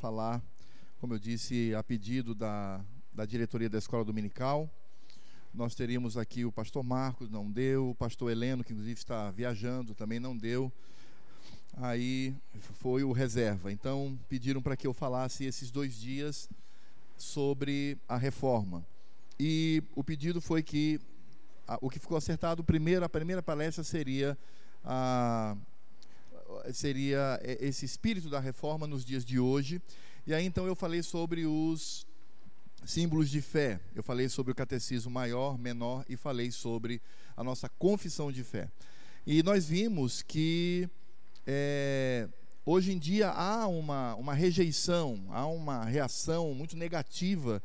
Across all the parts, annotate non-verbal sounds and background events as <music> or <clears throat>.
falar, como eu disse, a pedido da, da diretoria da escola dominical. Nós teríamos aqui o pastor Marcos, não deu, o pastor Heleno, que inclusive está viajando, também não deu. Aí foi o reserva. Então pediram para que eu falasse esses dois dias sobre a reforma. E o pedido foi que a, o que ficou acertado primeiro, a primeira palestra seria a, seria esse espírito da reforma nos dias de hoje. E aí então eu falei sobre os símbolos de fé. Eu falei sobre o catecismo maior, menor e falei sobre a nossa confissão de fé. E nós vimos que é, hoje em dia há uma, uma rejeição, há uma reação muito negativa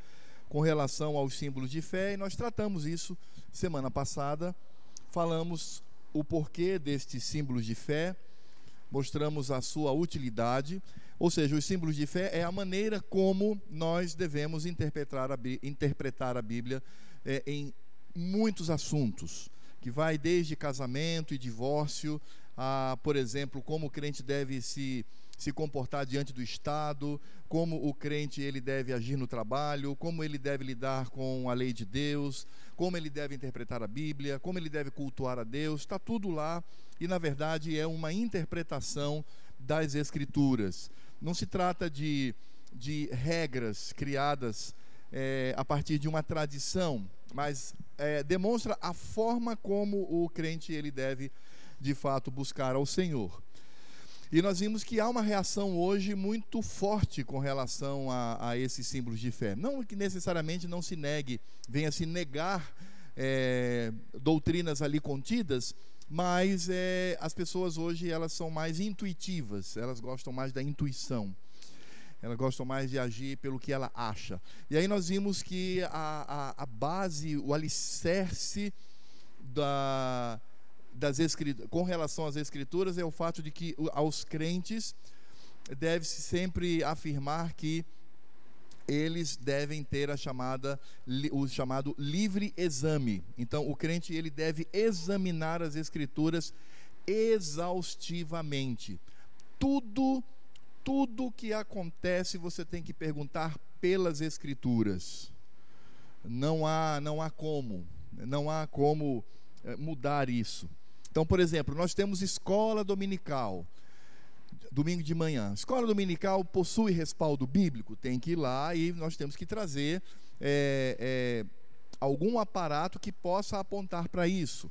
com relação aos símbolos de fé, e nós tratamos isso semana passada. Falamos o porquê destes símbolos de fé, mostramos a sua utilidade, ou seja, os símbolos de fé é a maneira como nós devemos interpretar a, interpretar a Bíblia é, em muitos assuntos, que vai desde casamento e divórcio, a, por exemplo, como o crente deve se se comportar diante do Estado, como o crente ele deve agir no trabalho, como ele deve lidar com a lei de Deus, como ele deve interpretar a Bíblia, como ele deve cultuar a Deus, está tudo lá e na verdade é uma interpretação das Escrituras. Não se trata de, de regras criadas é, a partir de uma tradição, mas é, demonstra a forma como o crente ele deve de fato buscar ao Senhor. E nós vimos que há uma reação hoje muito forte com relação a, a esses símbolos de fé. Não que necessariamente não se negue, venha se negar é, doutrinas ali contidas, mas é, as pessoas hoje elas são mais intuitivas, elas gostam mais da intuição. Elas gostam mais de agir pelo que ela acha. E aí nós vimos que a, a, a base, o alicerce da, das escrituras, com relação às escrituras é o fato de que aos crentes deve-se sempre afirmar que eles devem ter a chamada o chamado livre exame. Então, o crente ele deve examinar as escrituras exaustivamente. Tudo tudo que acontece você tem que perguntar pelas escrituras. Não há não há como, não há como eh, mudar isso. Então, por exemplo, nós temos escola dominical, domingo de manhã. Escola dominical possui respaldo bíblico? Tem que ir lá e nós temos que trazer é, é, algum aparato que possa apontar para isso.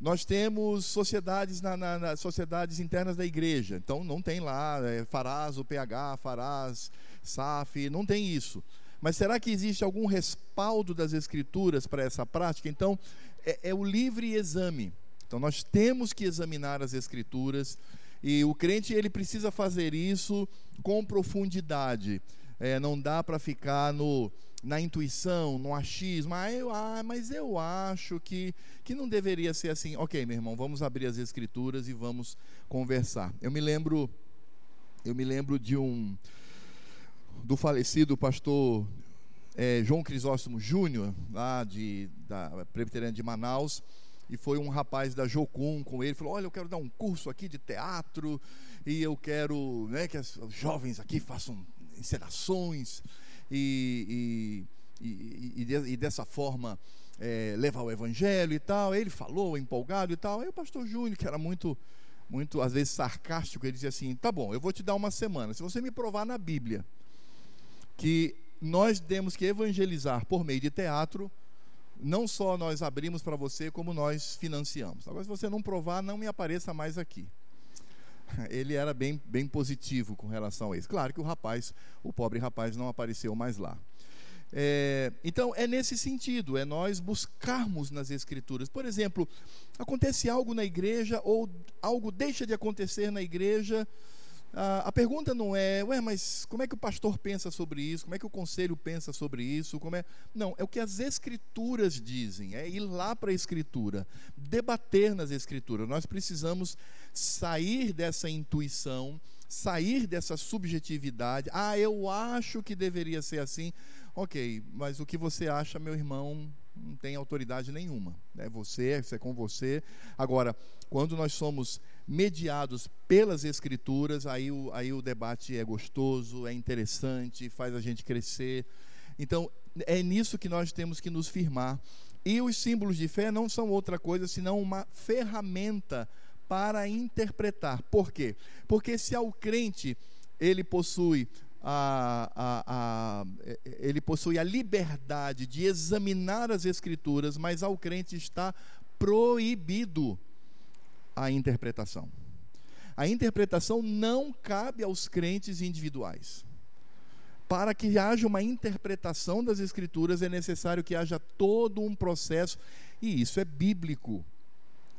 Nós temos sociedades na, na, na, sociedades internas da igreja, então não tem lá é, Farás, o PH, Farás, SAF, não tem isso. Mas será que existe algum respaldo das escrituras para essa prática? Então, é, é o livre exame. Então nós temos que examinar as escrituras e o crente ele precisa fazer isso com profundidade. É, não dá para ficar no, na intuição, no achismo. Ah, eu, ah, mas eu acho que, que não deveria ser assim. Ok, meu irmão, vamos abrir as escrituras e vamos conversar. Eu me lembro, eu me lembro de um do falecido pastor é, João Crisóstomo Júnior, lá de, da Presbiteriana de Manaus e foi um rapaz da Jocum com ele, falou: Olha, eu quero dar um curso aqui de teatro e eu quero né, que os jovens aqui façam encenações e, e, e, e dessa forma é, levar o evangelho e tal. Ele falou empolgado e tal. Aí o pastor Júnior, que era muito, muito às vezes sarcástico, ele dizia assim: Tá bom, eu vou te dar uma semana. Se você me provar na Bíblia que nós temos que evangelizar por meio de teatro, não só nós abrimos para você, como nós financiamos. Agora, se você não provar, não me apareça mais aqui. <laughs> Ele era bem, bem positivo com relação a isso. Claro que o rapaz, o pobre rapaz, não apareceu mais lá. É, então, é nesse sentido, é nós buscarmos nas Escrituras. Por exemplo, acontece algo na igreja, ou algo deixa de acontecer na igreja, ah, a pergunta não é, ué, mas como é que o pastor pensa sobre isso? Como é que o conselho pensa sobre isso? Como é... Não, é o que as escrituras dizem, é ir lá para a escritura, debater nas escrituras. Nós precisamos sair dessa intuição, sair dessa subjetividade. Ah, eu acho que deveria ser assim. Ok, mas o que você acha, meu irmão, não tem autoridade nenhuma. É você, é com você. Agora, quando nós somos mediados pelas Escrituras, aí o, aí o debate é gostoso, é interessante, faz a gente crescer. Então, é nisso que nós temos que nos firmar. E os símbolos de fé não são outra coisa senão uma ferramenta para interpretar. Por quê? Porque se ao crente ele possui a, a, a, ele possui a liberdade de examinar as escrituras, mas ao crente está proibido a interpretação. A interpretação não cabe aos crentes individuais. Para que haja uma interpretação das Escrituras, é necessário que haja todo um processo, e isso é bíblico.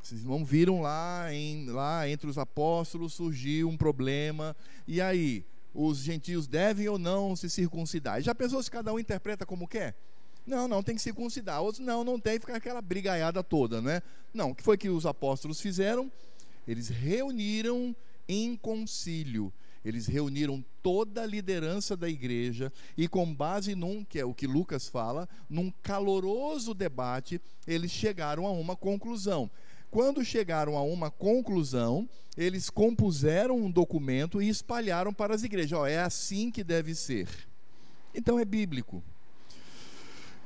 Vocês não viram lá, em, lá entre os apóstolos surgiu um problema, e aí? Os gentios devem ou não se circuncidar? Já pensou se cada um interpreta como quer? Não, não, tem que circuncidar. Outros, não, não tem, ficar aquela brigaiada toda, né? Não, o que foi que os apóstolos fizeram? Eles reuniram em concílio. Eles reuniram toda a liderança da igreja e, com base num, que é o que Lucas fala, num caloroso debate, eles chegaram a uma conclusão. Quando chegaram a uma conclusão, eles compuseram um documento e espalharam para as igrejas: oh, é assim que deve ser. Então é bíblico.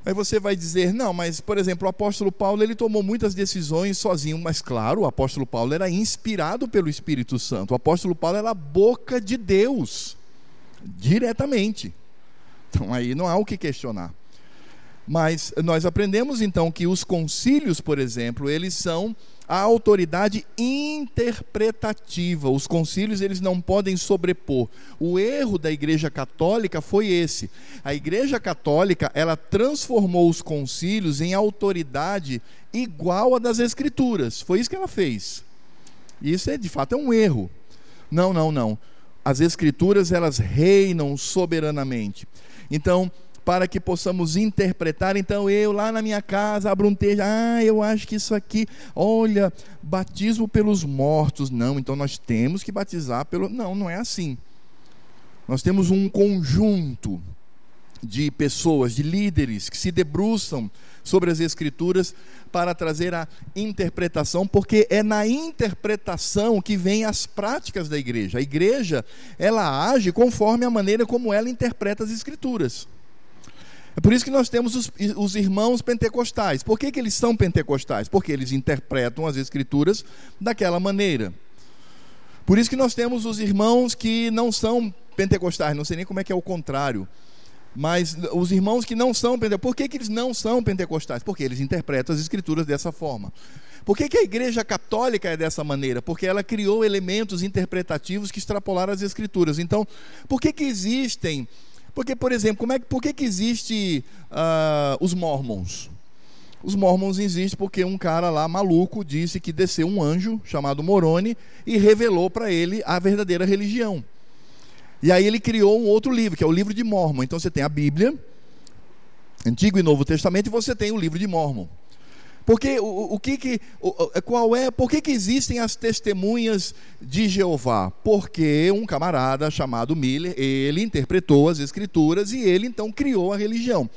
Aí você vai dizer, não, mas por exemplo, o apóstolo Paulo ele tomou muitas decisões sozinho, mas claro, o apóstolo Paulo era inspirado pelo Espírito Santo. O apóstolo Paulo era a boca de Deus, diretamente. Então aí não há o que questionar. Mas nós aprendemos então que os concílios, por exemplo, eles são a autoridade interpretativa. Os concílios eles não podem sobrepor. O erro da Igreja Católica foi esse. A Igreja Católica, ela transformou os concílios em autoridade igual à das escrituras. Foi isso que ela fez. Isso é de fato é um erro. Não, não, não. As escrituras elas reinam soberanamente. Então, para que possamos interpretar. Então, eu lá na minha casa abro um texto, ah, eu acho que isso aqui, olha, batismo pelos mortos. Não, então nós temos que batizar pelo. Não, não é assim. Nós temos um conjunto de pessoas, de líderes que se debruçam sobre as Escrituras para trazer a interpretação, porque é na interpretação que vem as práticas da igreja. A igreja, ela age conforme a maneira como ela interpreta as Escrituras. É por isso que nós temos os, os irmãos pentecostais. Por que, que eles são pentecostais? Porque eles interpretam as escrituras daquela maneira. Por isso que nós temos os irmãos que não são pentecostais, não sei nem como é que é o contrário. Mas os irmãos que não são pentecostais, por que, que eles não são pentecostais? Porque eles interpretam as escrituras dessa forma. Por que, que a igreja católica é dessa maneira? Porque ela criou elementos interpretativos que extrapolaram as escrituras. Então, por que, que existem porque, por exemplo, como é, por que, que existe uh, os mormons? Os mormons existem porque um cara lá maluco disse que desceu um anjo chamado Moroni e revelou para ele a verdadeira religião. E aí ele criou um outro livro, que é o livro de Mormon. Então você tem a Bíblia, Antigo e Novo Testamento, e você tem o livro de Mormon. Porque o, o que que, o, qual é, por que, que existem as testemunhas de Jeová? Porque um camarada chamado Miller, ele interpretou as escrituras e ele então criou a religião.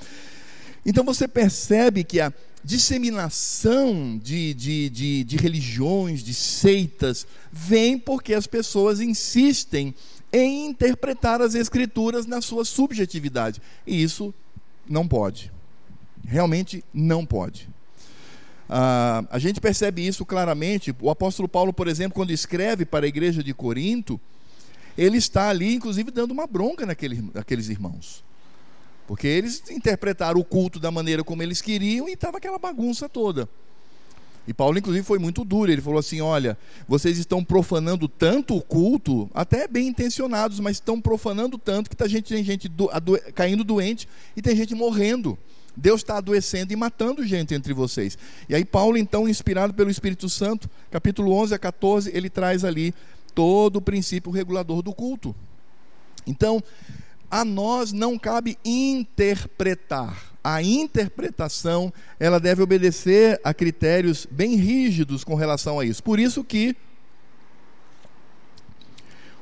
Então você percebe que a disseminação de, de, de, de religiões, de seitas, vem porque as pessoas insistem em interpretar as escrituras na sua subjetividade. E isso não pode. Realmente não pode. Ah, a gente percebe isso claramente. O apóstolo Paulo, por exemplo, quando escreve para a igreja de Corinto, ele está ali, inclusive, dando uma bronca naqueles, naqueles irmãos. Porque eles interpretaram o culto da maneira como eles queriam e estava aquela bagunça toda. E Paulo, inclusive, foi muito duro. Ele falou assim: Olha, vocês estão profanando tanto o culto, até bem intencionados, mas estão profanando tanto que tá gente, tem gente do, caindo doente e tem gente morrendo. Deus está adoecendo e matando gente entre vocês. E aí, Paulo, então, inspirado pelo Espírito Santo, capítulo 11 a 14, ele traz ali todo o princípio regulador do culto. Então, a nós não cabe interpretar. A interpretação, ela deve obedecer a critérios bem rígidos com relação a isso. Por isso que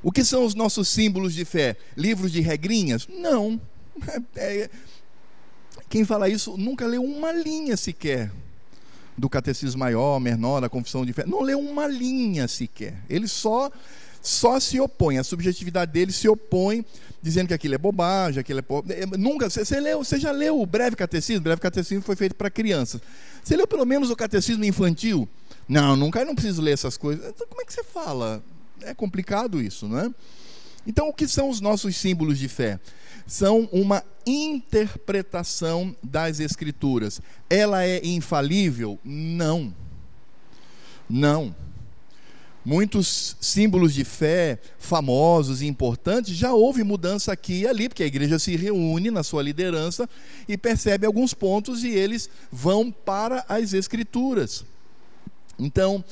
o que são os nossos símbolos de fé? Livros de regrinhas? Não. <laughs> É, quem fala isso nunca leu uma linha sequer do catecismo maior, menor, da confissão de fé. Não leu uma linha sequer. Ele só só se opõe, a subjetividade dele se opõe, dizendo que aquilo é bobagem, aquilo é. é nunca. Você, leu, você já leu o breve catecismo? O breve catecismo foi feito para crianças. Você leu pelo menos o catecismo infantil? Não, nunca, eu não preciso ler essas coisas. Então, como é que você fala? É complicado isso, não é? Então, o que são os nossos símbolos de fé? São uma interpretação das Escrituras. Ela é infalível? Não. Não. Muitos símbolos de fé famosos e importantes já houve mudança aqui e ali, porque a igreja se reúne na sua liderança e percebe alguns pontos e eles vão para as Escrituras. Então,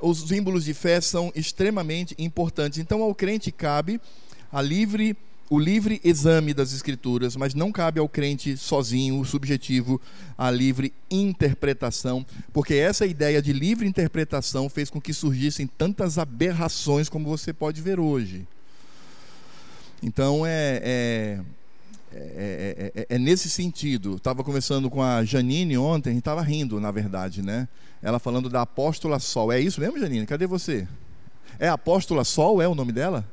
os símbolos de fé são extremamente importantes. Então, ao crente cabe a livre o livre exame das escrituras, mas não cabe ao crente sozinho, o subjetivo, a livre interpretação, porque essa ideia de livre interpretação fez com que surgissem tantas aberrações como você pode ver hoje. Então é, é, é, é nesse sentido. Estava conversando com a Janine ontem, estava rindo, na verdade, né? Ela falando da apóstola Sol. É isso mesmo, Janine? Cadê você? É apóstola Sol? É o nome dela?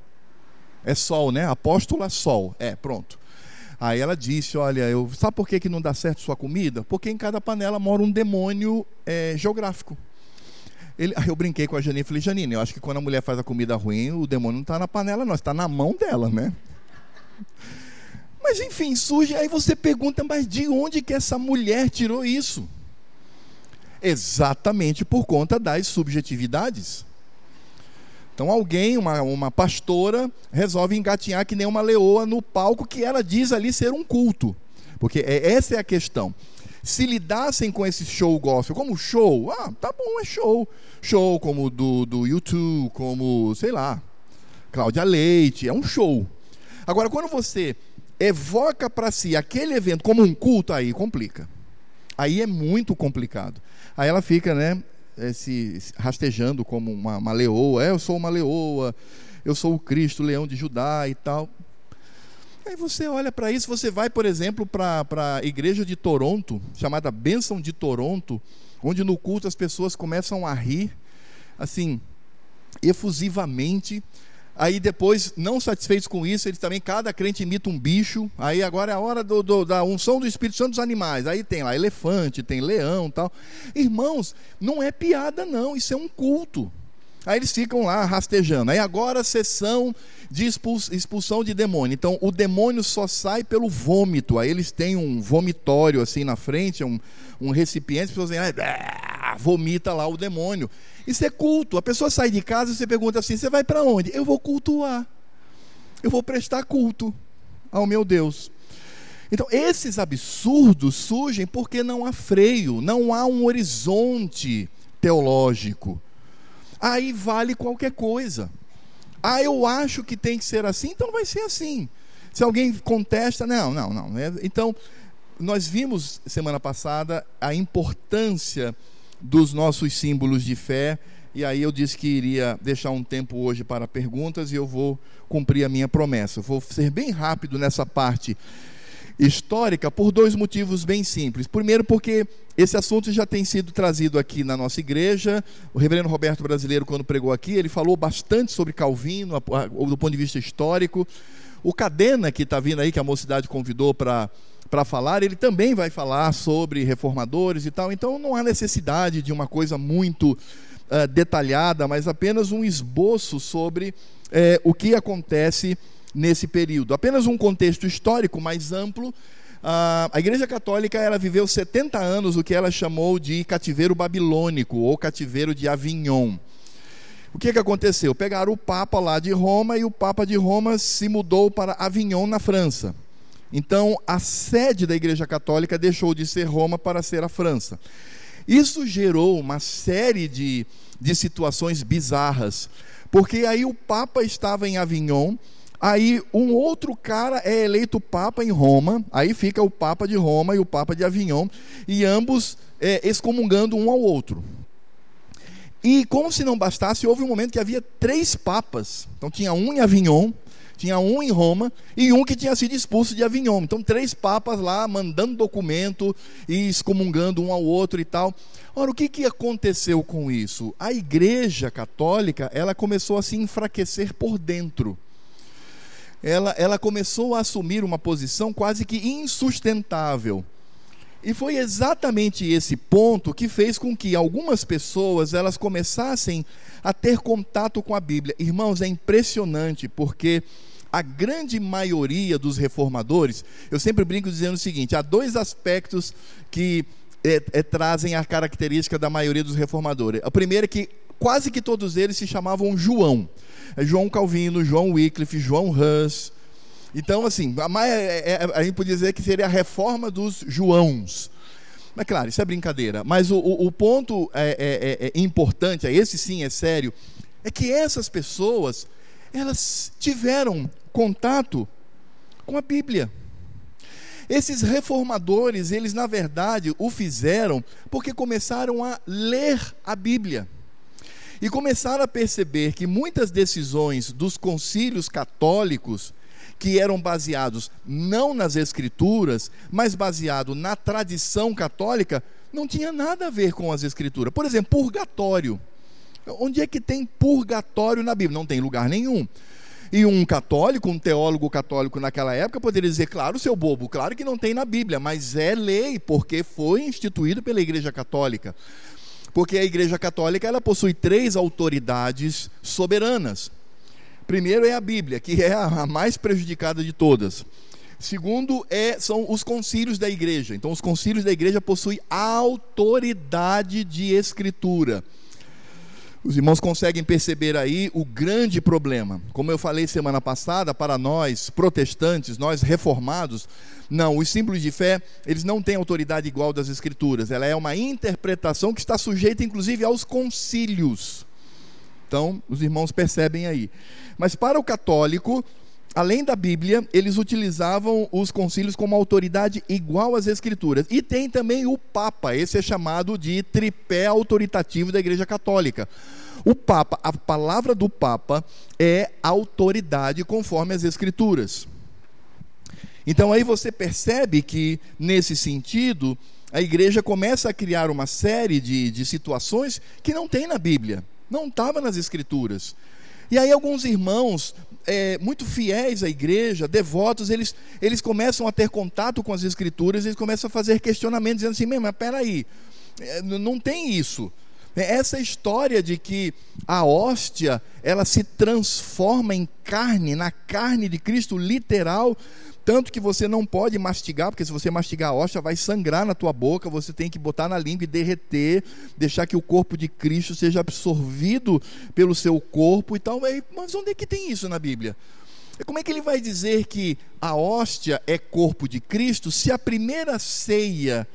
É Sol, né? Apóstola Sol. É, pronto. Aí ela disse: Olha, eu, sabe por que, que não dá certo sua comida? Porque em cada panela mora um demônio é, geográfico. Ele, aí eu brinquei com a Janine e falei: Janine, eu acho que quando a mulher faz a comida ruim, o demônio não está na panela, não, está na mão dela, né? Mas enfim, surge, aí você pergunta: Mas de onde que essa mulher tirou isso? Exatamente por conta das subjetividades. Então alguém, uma, uma pastora, resolve engatinhar que nem uma leoa no palco que ela diz ali ser um culto. Porque é, essa é a questão. Se lidassem com esse show gospel como show, ah, tá bom, é show. Show como do, do YouTube, como, sei lá, Cláudia Leite, é um show. Agora, quando você evoca para si aquele evento como um culto, aí complica. Aí é muito complicado. Aí ela fica, né, é, se rastejando como uma, uma leoa. É, eu sou uma leoa, eu sou o Cristo, leão de Judá e tal. Aí você olha para isso, você vai, por exemplo, para a igreja de Toronto, chamada Bênção de Toronto, onde no culto as pessoas começam a rir, assim, efusivamente, Aí depois, não satisfeitos com isso, eles também, cada crente imita um bicho. Aí agora é a hora do, do, da unção do Espírito Santo dos animais. Aí tem lá elefante, tem leão tal. Irmãos, não é piada não, isso é um culto. Aí eles ficam lá rastejando. Aí agora sessão de expulsão de demônio. Então o demônio só sai pelo vômito. Aí eles têm um vomitório assim na frente, um, um recipiente, as pessoas dizem, ah, vomita lá o demônio. Isso é culto. A pessoa sai de casa e você pergunta assim: você vai para onde? Eu vou cultuar. Eu vou prestar culto ao meu Deus. Então, esses absurdos surgem porque não há freio, não há um horizonte teológico. Aí vale qualquer coisa. Ah, eu acho que tem que ser assim, então vai ser assim. Se alguém contesta, não, não, não. É, então, nós vimos semana passada a importância dos nossos símbolos de fé. E aí eu disse que iria deixar um tempo hoje para perguntas e eu vou cumprir a minha promessa. Vou ser bem rápido nessa parte histórica por dois motivos bem simples. Primeiro, porque esse assunto já tem sido trazido aqui na nossa igreja. O reverendo Roberto Brasileiro, quando pregou aqui, ele falou bastante sobre Calvino, do ponto de vista histórico. O Cadena, que está vindo aí, que a mocidade convidou para para falar, ele também vai falar sobre reformadores e tal. Então não há necessidade de uma coisa muito uh, detalhada, mas apenas um esboço sobre uh, o que acontece nesse período. Apenas um contexto histórico mais amplo. Uh, a Igreja Católica ela viveu 70 anos o que ela chamou de cativeiro babilônico ou cativeiro de Avignon. O que, que aconteceu? Pegaram o Papa lá de Roma e o Papa de Roma se mudou para Avignon, na França. Então, a sede da Igreja Católica deixou de ser Roma para ser a França. Isso gerou uma série de, de situações bizarras, porque aí o Papa estava em Avignon, aí um outro cara é eleito Papa em Roma, aí fica o Papa de Roma e o Papa de Avignon, e ambos é, excomungando um ao outro. E como se não bastasse, houve um momento que havia três papas. Então tinha um em Avignon, Tinha um em Roma e um que tinha sido expulso de Avignon. Então, três papas lá mandando documento e excomungando um ao outro e tal. Ora, o que, que aconteceu com isso? A Igreja Católica ela começou a se enfraquecer por dentro. Ela, ela começou a assumir uma posição quase que insustentável. E foi exatamente esse ponto que fez com que algumas pessoas elas começassem a ter contato com a Bíblia. Irmãos, é impressionante porque a grande maioria dos reformadores, eu sempre brinco dizendo o seguinte: há dois aspectos que é, é, trazem a característica da maioria dos reformadores. A primeira é que quase que todos eles se chamavam João. É João Calvino, João Wycliffe, João Hus. Então, assim, a, é, é, a gente pode dizer que seria a reforma dos Joãos. Mas claro, isso é brincadeira. Mas o, o, o ponto é, é, é, importante, esse sim é sério, é que essas pessoas, elas tiveram contato com a Bíblia. Esses reformadores, eles na verdade o fizeram porque começaram a ler a Bíblia. E começaram a perceber que muitas decisões dos concílios católicos, que eram baseados não nas escrituras, mas baseado na tradição católica, não tinha nada a ver com as escrituras. Por exemplo, purgatório. Onde é que tem purgatório na Bíblia? Não tem lugar nenhum. E um católico, um teólogo católico naquela época poderia dizer, claro, seu bobo, claro que não tem na Bíblia, mas é lei, porque foi instituído pela Igreja Católica. Porque a Igreja Católica ela possui três autoridades soberanas. Primeiro é a Bíblia, que é a mais prejudicada de todas. Segundo é, são os concílios da igreja. Então, os concílios da igreja possuem autoridade de escritura. Os irmãos conseguem perceber aí o grande problema. Como eu falei semana passada, para nós protestantes, nós reformados, não, os símbolos de fé, eles não têm autoridade igual das escrituras. Ela é uma interpretação que está sujeita inclusive aos concílios. Então, os irmãos percebem aí. Mas para o católico, além da Bíblia, eles utilizavam os concílios como autoridade igual às Escrituras. E tem também o Papa, esse é chamado de tripé autoritativo da Igreja Católica. O Papa, a palavra do Papa é autoridade conforme as Escrituras. Então aí você percebe que, nesse sentido, a igreja começa a criar uma série de, de situações que não tem na Bíblia, não estava nas Escrituras. E aí alguns irmãos é, muito fiéis à igreja, devotos, eles, eles começam a ter contato com as escrituras, eles começam a fazer questionamentos, dizendo assim, mas peraí, é, não tem isso. É, essa história de que a hóstia, ela se transforma em carne, na carne de Cristo literal, tanto que você não pode mastigar, porque se você mastigar a hóstia, vai sangrar na tua boca, você tem que botar na língua e derreter, deixar que o corpo de Cristo seja absorvido pelo seu corpo e tal. Mas onde é que tem isso na Bíblia? Como é que ele vai dizer que a hóstia é corpo de Cristo se a primeira ceia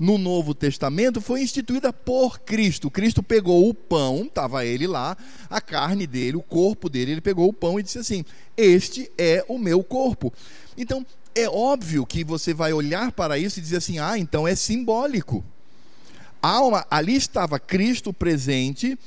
no Novo Testamento foi instituída por Cristo. Cristo pegou o pão, estava ele lá, a carne dele, o corpo dele, ele pegou o pão e disse assim: Este é o meu corpo. Então, é óbvio que você vai olhar para isso e dizer assim: ah, então é simbólico. Uma, ali estava Cristo presente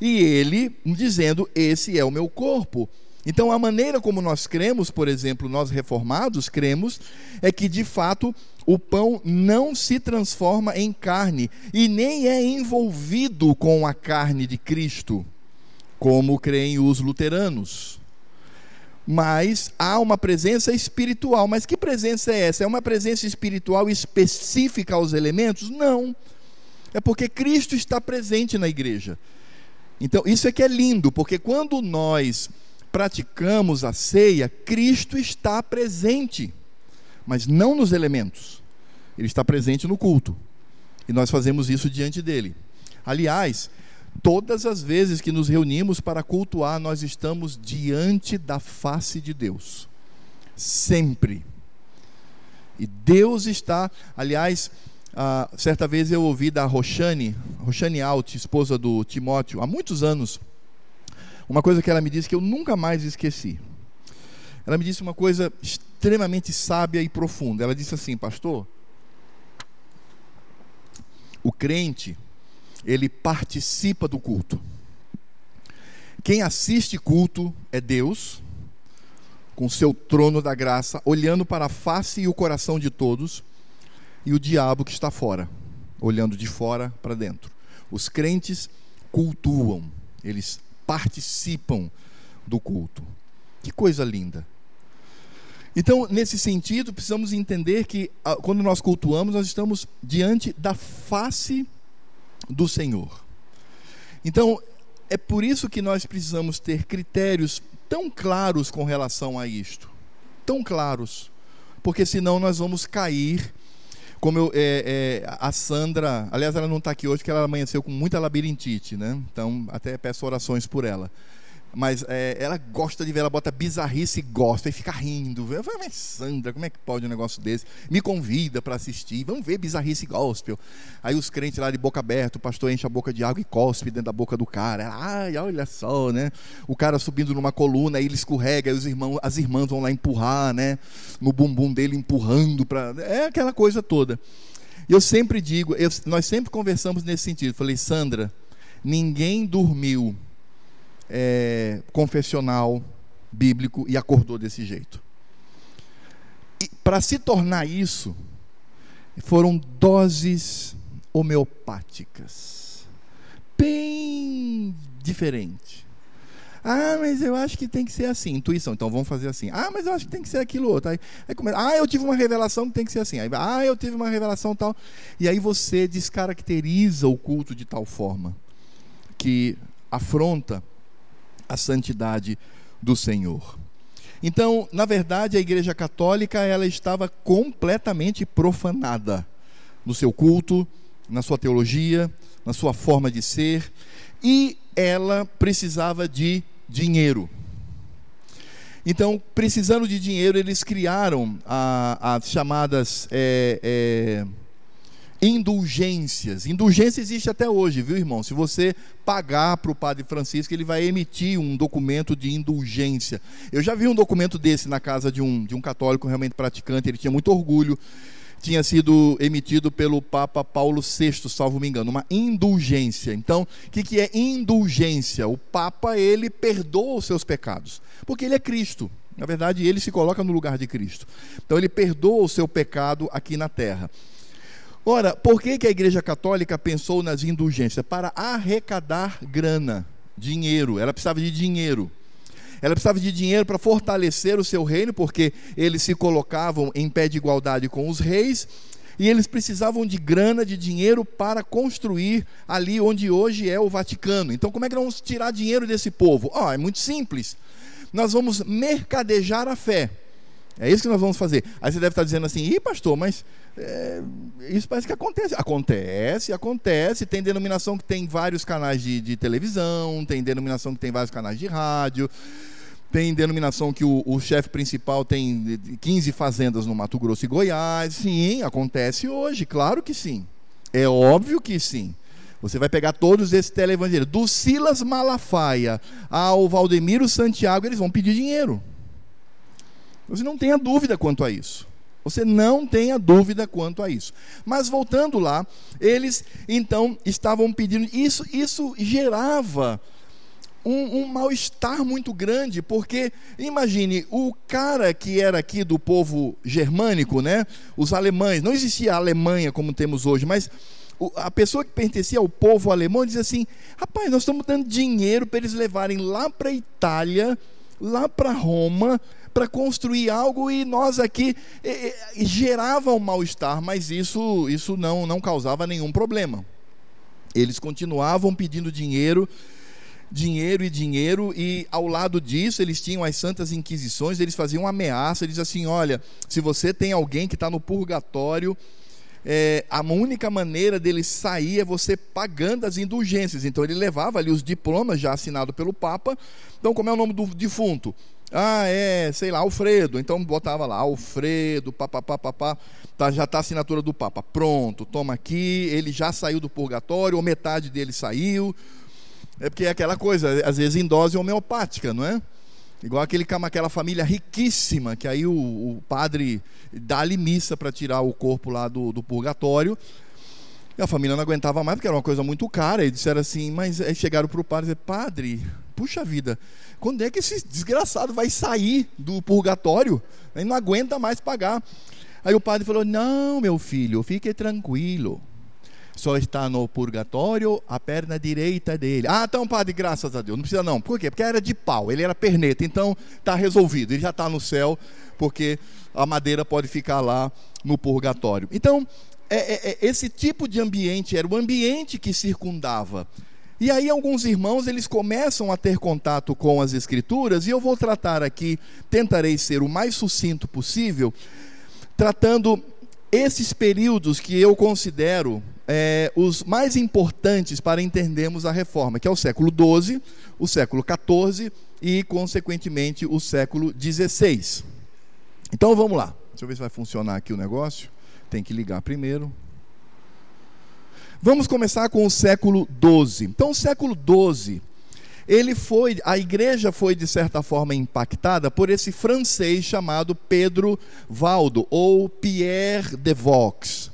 e ele dizendo: esse é o meu corpo. Então, a maneira como nós cremos, por exemplo, nós reformados cremos, é que de fato o pão não se transforma em carne e nem é envolvido com a carne de Cristo, como creem os luteranos mas há uma presença espiritual. Mas que presença é essa? É uma presença espiritual específica aos elementos? Não. É porque Cristo está presente na igreja. Então, isso é que é lindo, porque quando nós praticamos a ceia, Cristo está presente, mas não nos elementos. Ele está presente no culto. E nós fazemos isso diante dele. Aliás, Todas as vezes que nos reunimos para cultuar, nós estamos diante da face de Deus. Sempre. E Deus está, aliás, ah, certa vez eu ouvi da Roxane, Roxane Alt, esposa do Timóteo, há muitos anos, uma coisa que ela me disse que eu nunca mais esqueci. Ela me disse uma coisa extremamente sábia e profunda. Ela disse assim, pastor, o crente ele participa do culto. Quem assiste culto é Deus, com seu trono da graça, olhando para a face e o coração de todos, e o diabo que está fora, olhando de fora para dentro. Os crentes cultuam, eles participam do culto. Que coisa linda. Então, nesse sentido, precisamos entender que ah, quando nós cultuamos, nós estamos diante da face do Senhor. Então, é por isso que nós precisamos ter critérios tão claros com relação a isto. Tão claros. Porque senão nós vamos cair. Como eu, é, é, a Sandra, aliás, ela não está aqui hoje porque ela amanheceu com muita labirintite, né? Então, até peço orações por ela mas é, ela gosta de ver, ela bota bizarrice e gosta, e fica rindo. Eu falei, mas Sandra, como é que pode um negócio desse? Me convida para assistir, vamos ver bizarrice gospel. Aí os crentes lá de boca aberta, o pastor enche a boca de água e cospe dentro da boca do cara. Ela, ai, olha só, né? O cara subindo numa coluna, aí ele escorrega, aí os irmãos, as irmãs vão lá empurrar, né? No bumbum dele empurrando para, é aquela coisa toda. E eu sempre digo, eu, nós sempre conversamos nesse sentido. Falei, Sandra, ninguém dormiu é, confessional bíblico e acordou desse jeito. E para se tornar isso, foram doses homeopáticas, bem diferente. Ah, mas eu acho que tem que ser assim, intuição. Então vamos fazer assim. Ah, mas eu acho que tem que ser aquilo outro. Aí, aí começa, ah, eu tive uma revelação que tem que ser assim. Aí, ah, eu tive uma revelação tal. E aí você descaracteriza o culto de tal forma que afronta a santidade do Senhor. Então, na verdade, a Igreja Católica ela estava completamente profanada no seu culto, na sua teologia, na sua forma de ser, e ela precisava de dinheiro. Então, precisando de dinheiro, eles criaram as chamadas é, é, indulgências. Indulgência existe até hoje, viu, irmão? Se você pagar para o padre Francisco, ele vai emitir um documento de indulgência. Eu já vi um documento desse na casa de um, de um católico realmente praticante, ele tinha muito orgulho. Tinha sido emitido pelo Papa Paulo VI, salvo me engano, uma indulgência. Então, o que, que é indulgência? O Papa, ele perdoa os seus pecados, porque ele é Cristo. Na verdade, ele se coloca no lugar de Cristo. Então, ele perdoa o seu pecado aqui na terra. Ora, por que, que a Igreja Católica pensou nas indulgências? Para arrecadar grana, dinheiro. Ela precisava de dinheiro. Ela precisava de dinheiro para fortalecer o seu reino, porque eles se colocavam em pé de igualdade com os reis, e eles precisavam de grana, de dinheiro para construir ali onde hoje é o Vaticano. Então, como é que vamos tirar dinheiro desse povo? Oh, é muito simples. Nós vamos mercadejar a fé. É isso que nós vamos fazer. Aí você deve estar dizendo assim, ih, pastor, mas é, isso parece que acontece. Acontece, acontece. Tem denominação que tem vários canais de, de televisão, tem denominação que tem vários canais de rádio, tem denominação que o, o chefe principal tem 15 fazendas no Mato Grosso e Goiás. Sim, acontece hoje, claro que sim. É óbvio que sim. Você vai pegar todos esses televangelhos, do Silas Malafaia ao Valdemiro Santiago, eles vão pedir dinheiro. Você não tenha dúvida quanto a isso. Você não tenha dúvida quanto a isso. Mas voltando lá, eles então estavam pedindo. Isso, isso gerava um, um mal-estar muito grande, porque imagine, o cara que era aqui do povo germânico, né? Os alemães, não existia a Alemanha como temos hoje, mas a pessoa que pertencia ao povo alemão dizia assim: rapaz, nós estamos dando dinheiro para eles levarem lá para a Itália, lá para Roma para construir algo e nós aqui e, e, gerava um mal-estar, mas isso, isso não, não causava nenhum problema. Eles continuavam pedindo dinheiro, dinheiro e dinheiro, e ao lado disso eles tinham as santas inquisições, eles faziam ameaça, eles assim: olha, se você tem alguém que está no purgatório, é, a única maneira dele sair é você pagando as indulgências. Então ele levava ali os diplomas já assinados pelo Papa. Então, como é o nome do defunto? Ah, é, sei lá, Alfredo. Então botava lá, Alfredo, papapá, papá, tá, já está a assinatura do Papa. Pronto, toma aqui, ele já saiu do purgatório, ou metade dele saiu. É porque é aquela coisa, às vezes em dose homeopática, não é? Igual aquele, aquela família riquíssima, que aí o, o padre dá-lhe missa para tirar o corpo lá do, do purgatório. E a família não aguentava mais, porque era uma coisa muito cara. E disseram assim, mas aí chegaram para o padre e disseram, padre, puxa vida, quando é que esse desgraçado vai sair do purgatório? Ele não aguenta mais pagar. Aí o padre falou, não, meu filho, fique tranquilo. Só está no purgatório a perna direita dele. Ah, então, padre, graças a Deus. Não precisa não. Por quê? Porque era de pau, ele era perneta. Então, está resolvido. Ele já está no céu, porque a madeira pode ficar lá no purgatório. Então, é, é, é, esse tipo de ambiente era o ambiente que circundava. E aí alguns irmãos eles começam a ter contato com as escrituras e eu vou tratar aqui, tentarei ser o mais sucinto possível, tratando esses períodos que eu considero é, os mais importantes para entendermos a reforma, que é o século XII, o século XIV e, consequentemente, o século XVI. Então vamos lá, deixa eu ver se vai funcionar aqui o negócio tem que ligar primeiro. Vamos começar com o século XII. Então, o século XII, ele foi, a igreja foi de certa forma impactada por esse francês chamado Pedro Valdo, ou Pierre de Vaux,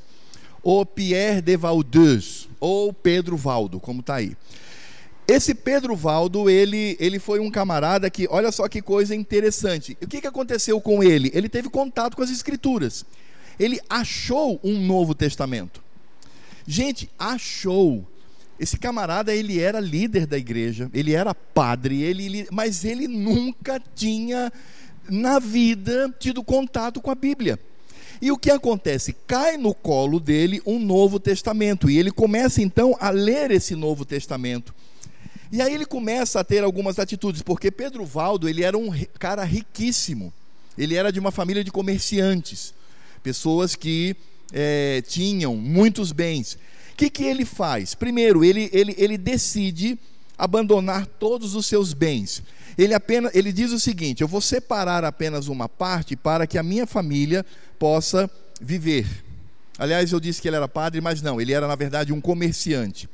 ou Pierre de Valdez, ou Pedro Valdo, como está aí. Esse Pedro Valdo, ele, ele foi um camarada que, olha só que coisa interessante. O que, que aconteceu com ele? Ele teve contato com as escrituras ele achou um Novo Testamento. Gente, achou. Esse camarada, ele era líder da igreja, ele era padre, ele, mas ele nunca tinha na vida tido contato com a Bíblia. E o que acontece? Cai no colo dele um Novo Testamento, e ele começa então a ler esse Novo Testamento. E aí ele começa a ter algumas atitudes, porque Pedro Valdo, ele era um cara riquíssimo. Ele era de uma família de comerciantes pessoas que é, tinham muitos bens. O que, que ele faz? Primeiro, ele, ele, ele decide abandonar todos os seus bens. Ele, apenas, ele diz o seguinte: eu vou separar apenas uma parte para que a minha família possa viver. Aliás, eu disse que ele era padre, mas não, ele era na verdade um comerciante.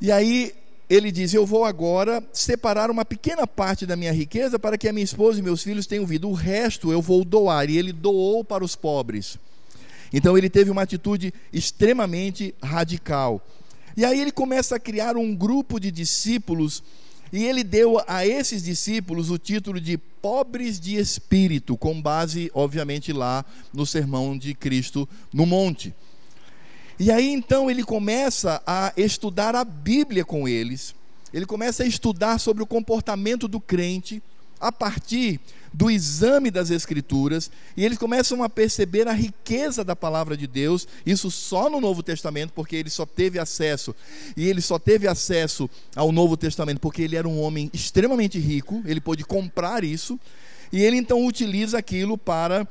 E aí ele diz: Eu vou agora separar uma pequena parte da minha riqueza para que a minha esposa e meus filhos tenham vida. O resto eu vou doar. E ele doou para os pobres. Então ele teve uma atitude extremamente radical. E aí ele começa a criar um grupo de discípulos. E ele deu a esses discípulos o título de pobres de espírito, com base, obviamente, lá no sermão de Cristo no monte. E aí então ele começa a estudar a Bíblia com eles, ele começa a estudar sobre o comportamento do crente a partir do exame das Escrituras, e eles começam a perceber a riqueza da palavra de Deus, isso só no Novo Testamento, porque ele só teve acesso, e ele só teve acesso ao Novo Testamento porque ele era um homem extremamente rico, ele pôde comprar isso, e ele então utiliza aquilo para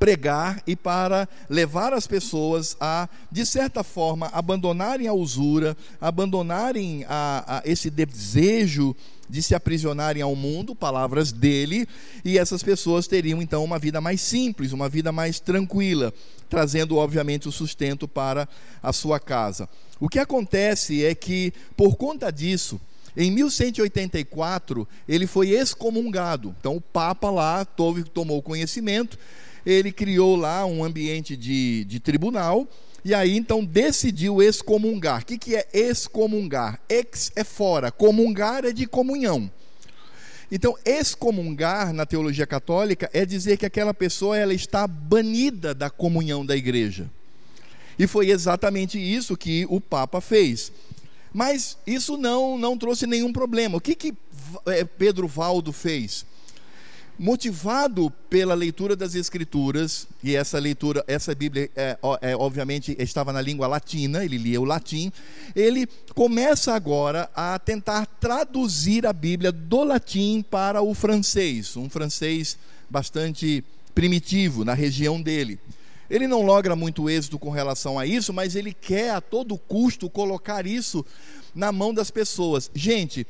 pregar e para levar as pessoas a, de certa forma, abandonarem a usura, abandonarem a, a esse desejo de se aprisionarem ao mundo, palavras dele, e essas pessoas teriam então uma vida mais simples, uma vida mais tranquila, trazendo obviamente o sustento para a sua casa. O que acontece é que, por conta disso, em 1184, ele foi excomungado. Então, o Papa lá tomou conhecimento ele criou lá um ambiente de, de tribunal, e aí então decidiu excomungar. O que, que é excomungar? Ex é fora, comungar é de comunhão. Então, excomungar na teologia católica é dizer que aquela pessoa ela está banida da comunhão da igreja. E foi exatamente isso que o Papa fez. Mas isso não, não trouxe nenhum problema. O que, que eh, Pedro Valdo fez? Motivado pela leitura das escrituras e essa leitura essa Bíblia é, é, obviamente estava na língua latina ele lia o latim ele começa agora a tentar traduzir a Bíblia do latim para o francês um francês bastante primitivo na região dele. Ele não logra muito êxito com relação a isso mas ele quer a todo custo colocar isso na mão das pessoas. Gente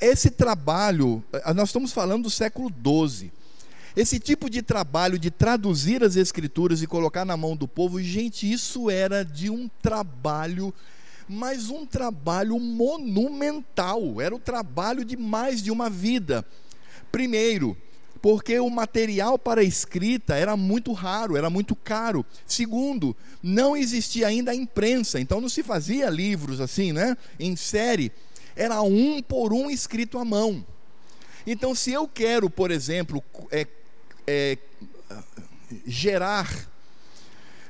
esse trabalho, é, nós estamos falando do século XII. Esse tipo de trabalho de traduzir as escrituras e colocar na mão do povo, gente, isso era de um trabalho, mas um trabalho monumental. Era o trabalho de mais de uma vida. Primeiro, porque o material para escrita era muito raro, era muito caro. Segundo, não existia ainda a imprensa, então não se fazia livros assim, né? Em série. Era um por um escrito à mão. Então, se eu quero, por exemplo, é, é, gerar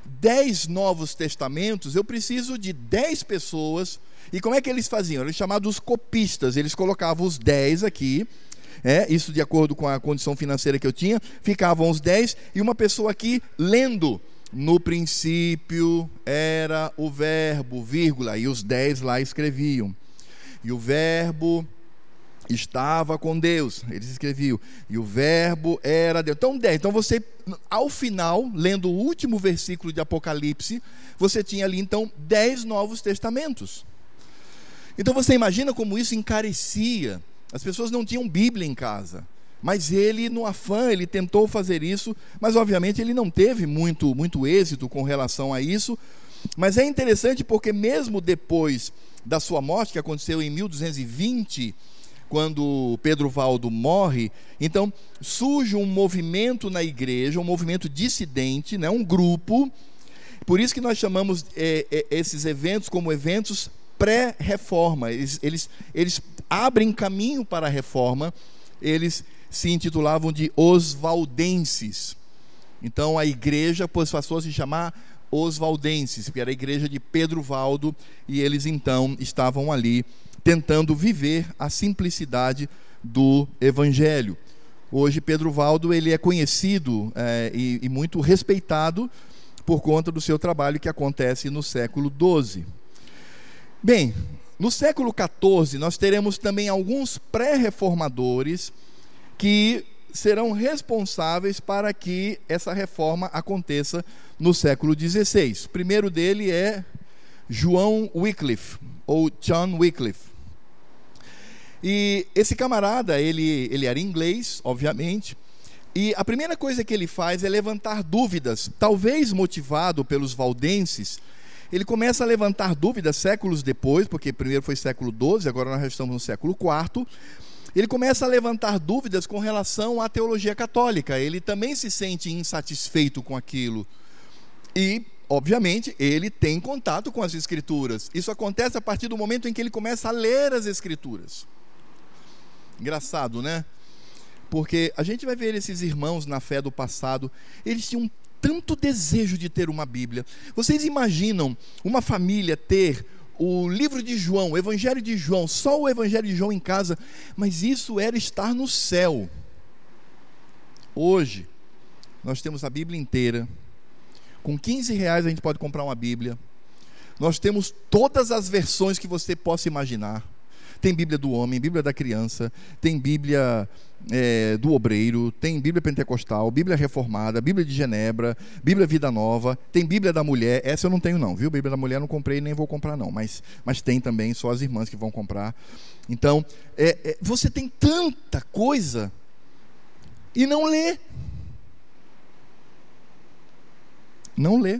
dez novos testamentos, eu preciso de dez pessoas. E como é que eles faziam? Eles chamavam os copistas. Eles colocavam os dez aqui é, isso de acordo com a condição financeira que eu tinha, ficavam os dez e uma pessoa aqui lendo. No princípio era o verbo, vírgula, e os dez lá escreviam. E o verbo estava com Deus, eles escreviam, e o verbo era Deus. Então, dez. Então você, ao final, lendo o último versículo de Apocalipse, você tinha ali então dez novos testamentos. Então você imagina como isso encarecia as pessoas não tinham Bíblia em casa. Mas ele, no afã, ele tentou fazer isso, mas obviamente ele não teve muito, muito êxito com relação a isso. Mas é interessante porque, mesmo depois da sua morte, que aconteceu em 1220, quando Pedro Valdo morre, então surge um movimento na igreja, um movimento dissidente, né, um grupo. Por isso que nós chamamos é, é, esses eventos como eventos pré-reforma. Eles, eles, eles abrem caminho para a reforma. Eles se intitulavam de Osvaldenses. Então a igreja passou a se chamar Osvaldenses, que era a igreja de Pedro Valdo, e eles então estavam ali tentando viver a simplicidade do evangelho. Hoje Pedro Valdo ele é conhecido é, e, e muito respeitado por conta do seu trabalho que acontece no século XII. Bem, no século XIV nós teremos também alguns pré-reformadores que serão responsáveis para que essa reforma aconteça no século XVI. O primeiro dele é João Wycliffe, ou John Wycliffe. E esse camarada, ele, ele era inglês, obviamente, e a primeira coisa que ele faz é levantar dúvidas, talvez motivado pelos valdenses, ele começa a levantar dúvidas séculos depois, porque primeiro foi século XII, agora nós estamos no século IV. Ele começa a levantar dúvidas com relação à teologia católica. Ele também se sente insatisfeito com aquilo. E, obviamente, ele tem contato com as Escrituras. Isso acontece a partir do momento em que ele começa a ler as Escrituras. Engraçado, né? Porque a gente vai ver esses irmãos na fé do passado, eles tinham tanto desejo de ter uma Bíblia. Vocês imaginam uma família ter o livro de João, o Evangelho de João, só o Evangelho de João em casa, mas isso era estar no céu. Hoje, nós temos a Bíblia inteira. Com 15 reais a gente pode comprar uma Bíblia. Nós temos todas as versões que você possa imaginar. Tem Bíblia do homem, Bíblia da criança, tem Bíblia é, do obreiro, tem Bíblia pentecostal, Bíblia reformada, Bíblia de Genebra, Bíblia Vida Nova, tem Bíblia da mulher. Essa eu não tenho não, viu? Bíblia da mulher não comprei nem vou comprar não, mas, mas tem também só as irmãs que vão comprar. Então, é, é, você tem tanta coisa e não lê. Não lê.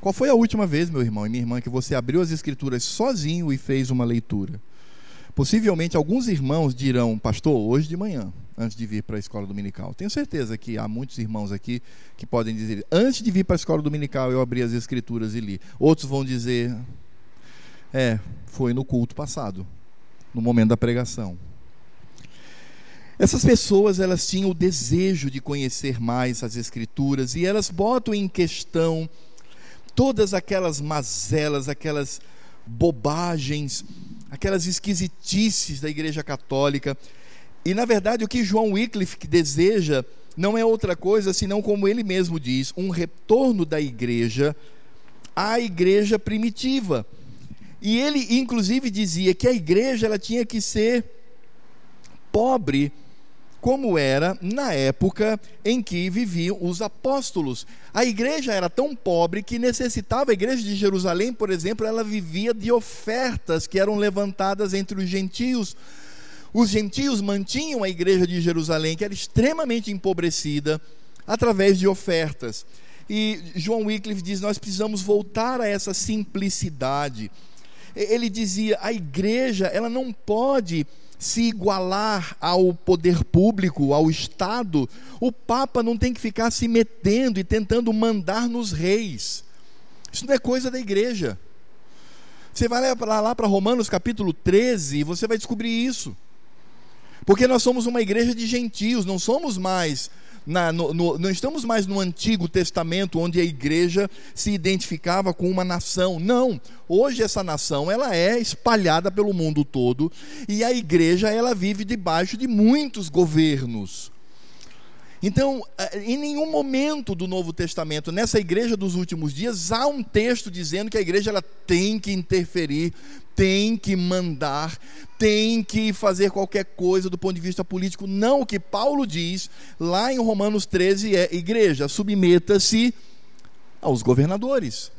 Qual foi a última vez, meu irmão e minha irmã, que você abriu as Escrituras sozinho e fez uma leitura? Possivelmente alguns irmãos dirão, pastor, hoje de manhã, antes de vir para a escola dominical. Tenho certeza que há muitos irmãos aqui que podem dizer, antes de vir para a escola dominical eu abri as Escrituras e li. Outros vão dizer, é, foi no culto passado, no momento da pregação. Essas pessoas, elas tinham o desejo de conhecer mais as Escrituras e elas botam em questão todas aquelas mazelas, aquelas bobagens, aquelas esquisitices da Igreja Católica. E na verdade o que João Wycliffe deseja não é outra coisa senão como ele mesmo diz, um retorno da igreja à igreja primitiva. E ele inclusive dizia que a igreja ela tinha que ser pobre como era na época em que viviam os apóstolos. A igreja era tão pobre que necessitava, a igreja de Jerusalém, por exemplo, ela vivia de ofertas que eram levantadas entre os gentios. Os gentios mantinham a igreja de Jerusalém, que era extremamente empobrecida, através de ofertas. E João Wycliffe diz: nós precisamos voltar a essa simplicidade. Ele dizia: a igreja ela não pode se igualar ao poder público, ao Estado, o Papa não tem que ficar se metendo e tentando mandar nos reis. Isso não é coisa da igreja. Você vai lá para Romanos capítulo 13 e você vai descobrir isso. Porque nós somos uma igreja de gentios, não somos mais na, no, no, não estamos mais no Antigo Testamento, onde a igreja se identificava com uma nação. Não. Hoje essa nação ela é espalhada pelo mundo todo e a igreja ela vive debaixo de muitos governos. Então, eh, em nenhum momento do Novo Testamento, nessa igreja dos últimos dias, há um texto dizendo que a igreja ela tem que interferir, tem que mandar, tem que fazer qualquer coisa do ponto de vista político. Não, o que Paulo diz lá em Romanos 13 é: igreja, submeta-se aos governadores,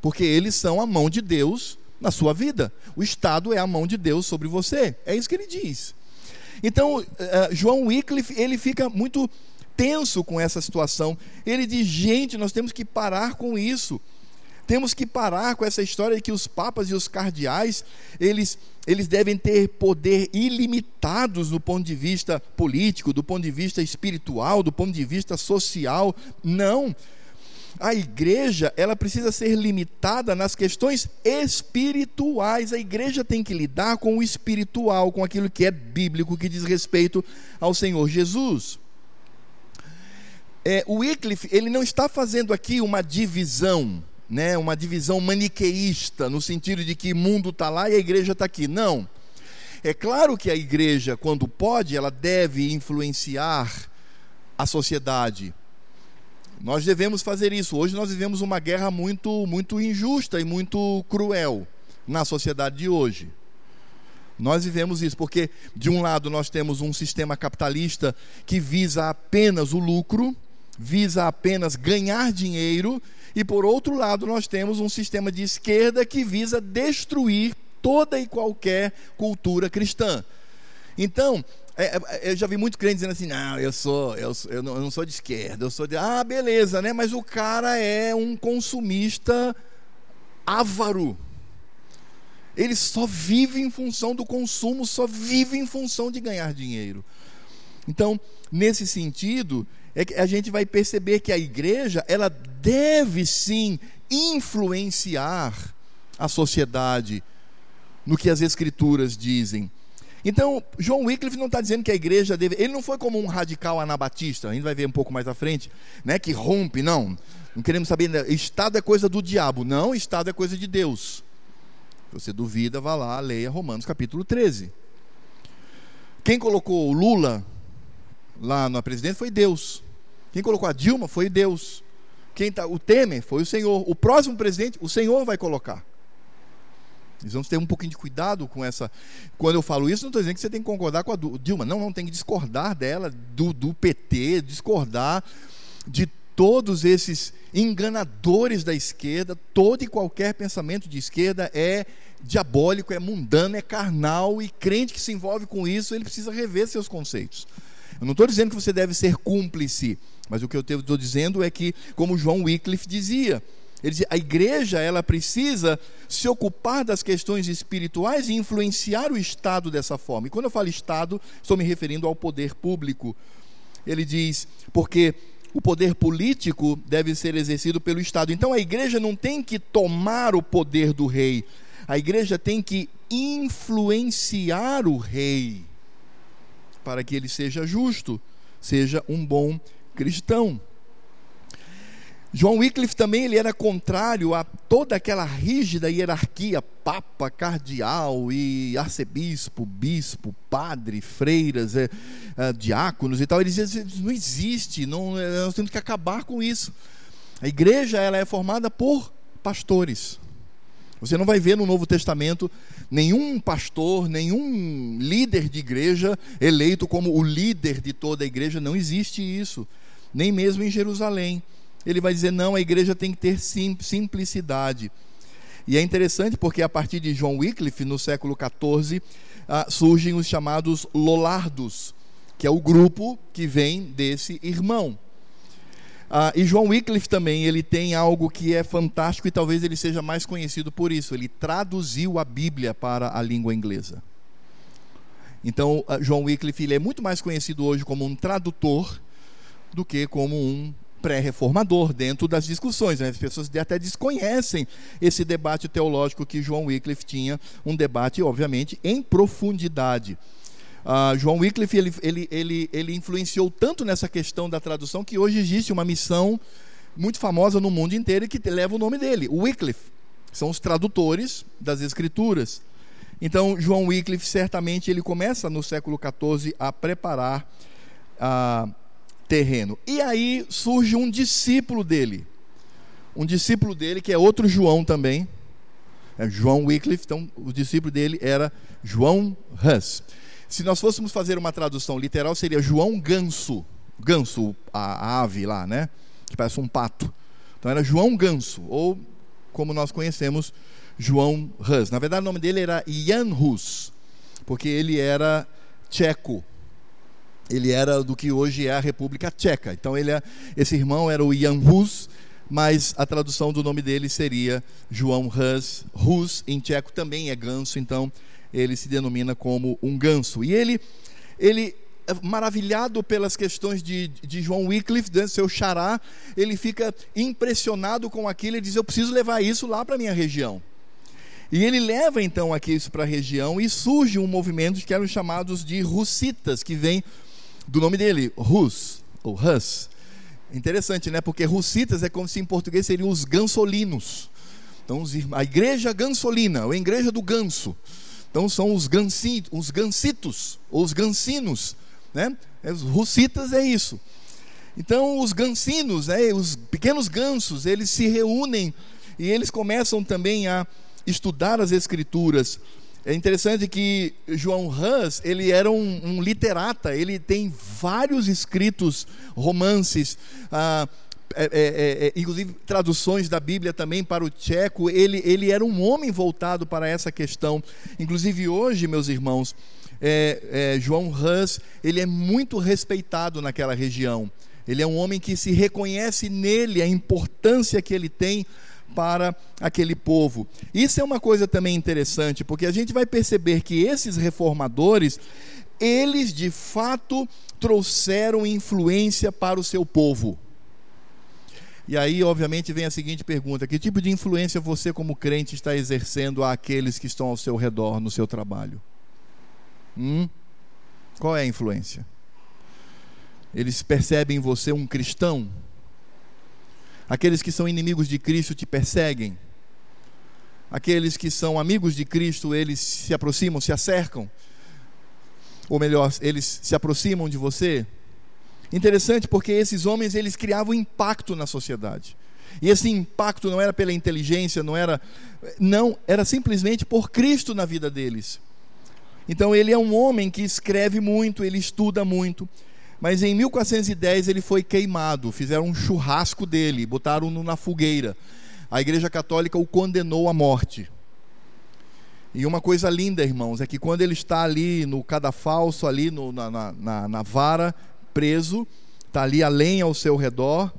porque eles são a mão de Deus na sua vida. O Estado é a mão de Deus sobre você. É isso que ele diz. Então, uh, João Wycliffe, ele fica muito tenso com essa situação. Ele diz: gente, nós temos que parar com isso. Temos que parar com essa história de que os papas e os cardeais, eles, eles devem ter poder ilimitados do ponto de vista político, do ponto de vista espiritual, do ponto de vista social. Não a igreja ela precisa ser limitada nas questões espirituais. A igreja tem que lidar com o espiritual, com aquilo que é bíblico, que diz respeito ao Senhor Jesus. É, o Wycliffe ele não está fazendo aqui uma divisão, né, uma divisão maniqueísta, no sentido de que o mundo está lá e a igreja está aqui. Não. É claro que a igreja, quando pode, ela deve influenciar a sociedade nós devemos fazer isso. Hoje nós vivemos uma guerra muito, muito injusta e muito cruel na sociedade de hoje. Nós vivemos isso porque, de um lado, nós temos um sistema capitalista que visa apenas o lucro, visa apenas ganhar dinheiro, e por outro lado, nós temos um sistema de esquerda que visa destruir toda e qualquer cultura cristã. Então, é, é, eu já vi muito crente dizendo assim, não, eu sou, eu, eu, não, eu não sou de esquerda, eu sou de. Ah, beleza, né? Mas o cara é um consumista avaro. Ele só vive em função do consumo, só vive em função de ganhar dinheiro. Então, nesse sentido, é que a gente vai perceber que a igreja, ela deve sim influenciar a sociedade no que as escrituras dizem. Então, João Wycliffe não está dizendo que a igreja deve. Ele não foi como um radical anabatista, a gente vai ver um pouco mais à frente, né, que rompe, não. Não queremos saber. Estado é coisa do diabo. Não, Estado é coisa de Deus. Se você duvida, vá lá, leia Romanos capítulo 13. Quem colocou o Lula lá na presidência foi Deus. Quem colocou a Dilma foi Deus. Quem tá, o Temer foi o Senhor. O próximo presidente, o Senhor vai colocar. Nós vamos ter um pouquinho de cuidado com essa. Quando eu falo isso, não estou dizendo que você tem que concordar com a Dilma. Não, não tem que discordar dela, do, do PT, discordar de todos esses enganadores da esquerda. Todo e qualquer pensamento de esquerda é diabólico, é mundano, é carnal, e crente que se envolve com isso, ele precisa rever seus conceitos. Eu não estou dizendo que você deve ser cúmplice, mas o que eu estou dizendo é que, como João Wycliffe dizia, ele diz, a igreja ela precisa se ocupar das questões espirituais e influenciar o Estado dessa forma. E quando eu falo Estado, estou me referindo ao poder público. Ele diz, porque o poder político deve ser exercido pelo Estado. Então a igreja não tem que tomar o poder do rei, a igreja tem que influenciar o rei para que ele seja justo, seja um bom cristão. João Wycliffe também ele era contrário a toda aquela rígida hierarquia, papa, cardeal e arcebispo, bispo, padre, freiras, é, é, diáconos e tal. Ele dizia, não existe, não, é, nós temos que acabar com isso. A igreja ela é formada por pastores. Você não vai ver no Novo Testamento nenhum pastor, nenhum líder de igreja eleito como o líder de toda a igreja, não existe isso, nem mesmo em Jerusalém ele vai dizer: não, a igreja tem que ter sim, simplicidade. E é interessante porque a partir de João Wycliffe, no século XIV, ah, surgem os chamados Lollardos, que é o grupo que vem desse irmão. Ah, e João Wycliffe também, ele tem algo que é fantástico e talvez ele seja mais conhecido por isso. Ele traduziu a Bíblia para a língua inglesa. Então, João Wycliffe ele é muito mais conhecido hoje como um tradutor do que como um pré-reformador dentro das discussões. Né? As pessoas até desconhecem esse debate teológico que João Wycliffe tinha, um debate, obviamente, em profundidade. Uh, João Wycliffe ele, ele, ele, ele influenciou tanto nessa questão da tradução que hoje existe uma missão muito famosa no mundo inteiro que leva o nome dele, Wycliffe. São os tradutores das escrituras. Então, João Wycliffe, certamente, ele começa no século XIV a preparar uh, terreno. E aí surge um discípulo dele. Um discípulo dele, que é outro João também. É João Wycliffe, então o discípulo dele era João Hus. Se nós fôssemos fazer uma tradução literal, seria João Ganso. Ganso, a, ave lá, né? Que parece um pato. Então era João Ganso, ou como nós conhecemos, João Hus. Na verdade, o nome dele era Jan Hus, porque ele era tcheco. Ele era do que hoje é a República Tcheca. Então, ele é, esse irmão era o Jan Hus, mas a tradução do nome dele seria João Hus. Hus em tcheco também é ganso, então ele se denomina como um ganso. E ele, ele é maravilhado pelas questões de, de João Wycliffe, né, seu xará, ele fica impressionado com aquilo e diz: Eu preciso levar isso lá para a minha região. E ele leva então aqui isso para a região e surge um movimento que eram chamados de russitas, que vem do nome dele, Rus, ou Hus. Interessante, né? Porque russitas é como se em português seriam os gansolinos. Então, a igreja gansolina, ou a igreja do ganso. Então são os, gansi, os gansitos, ou os gansinos, né? É, os russitas é isso. Então os gansinos, né, os pequenos gansos, eles se reúnem e eles começam também a estudar as escrituras. É interessante que João Hus, ele era um, um literata, ele tem vários escritos, romances, ah, é, é, é, é, inclusive traduções da Bíblia também para o tcheco, ele, ele era um homem voltado para essa questão. Inclusive hoje, meus irmãos, é, é, João Hus, ele é muito respeitado naquela região. Ele é um homem que se reconhece nele a importância que ele tem para aquele povo. Isso é uma coisa também interessante, porque a gente vai perceber que esses reformadores, eles de fato trouxeram influência para o seu povo. E aí, obviamente, vem a seguinte pergunta: que tipo de influência você, como crente, está exercendo àqueles que estão ao seu redor no seu trabalho? Hum? Qual é a influência? Eles percebem em você um cristão? Aqueles que são inimigos de Cristo te perseguem? Aqueles que são amigos de Cristo, eles se aproximam, se acercam? Ou melhor, eles se aproximam de você? Interessante porque esses homens eles criavam impacto na sociedade. E esse impacto não era pela inteligência, não era não, era simplesmente por Cristo na vida deles. Então ele é um homem que escreve muito, ele estuda muito. Mas em 1410 ele foi queimado, fizeram um churrasco dele, botaram-no na fogueira. A Igreja Católica o condenou à morte. E uma coisa linda, irmãos, é que quando ele está ali no cadafalso, ali no, na, na, na vara, preso, está ali a lenha ao seu redor,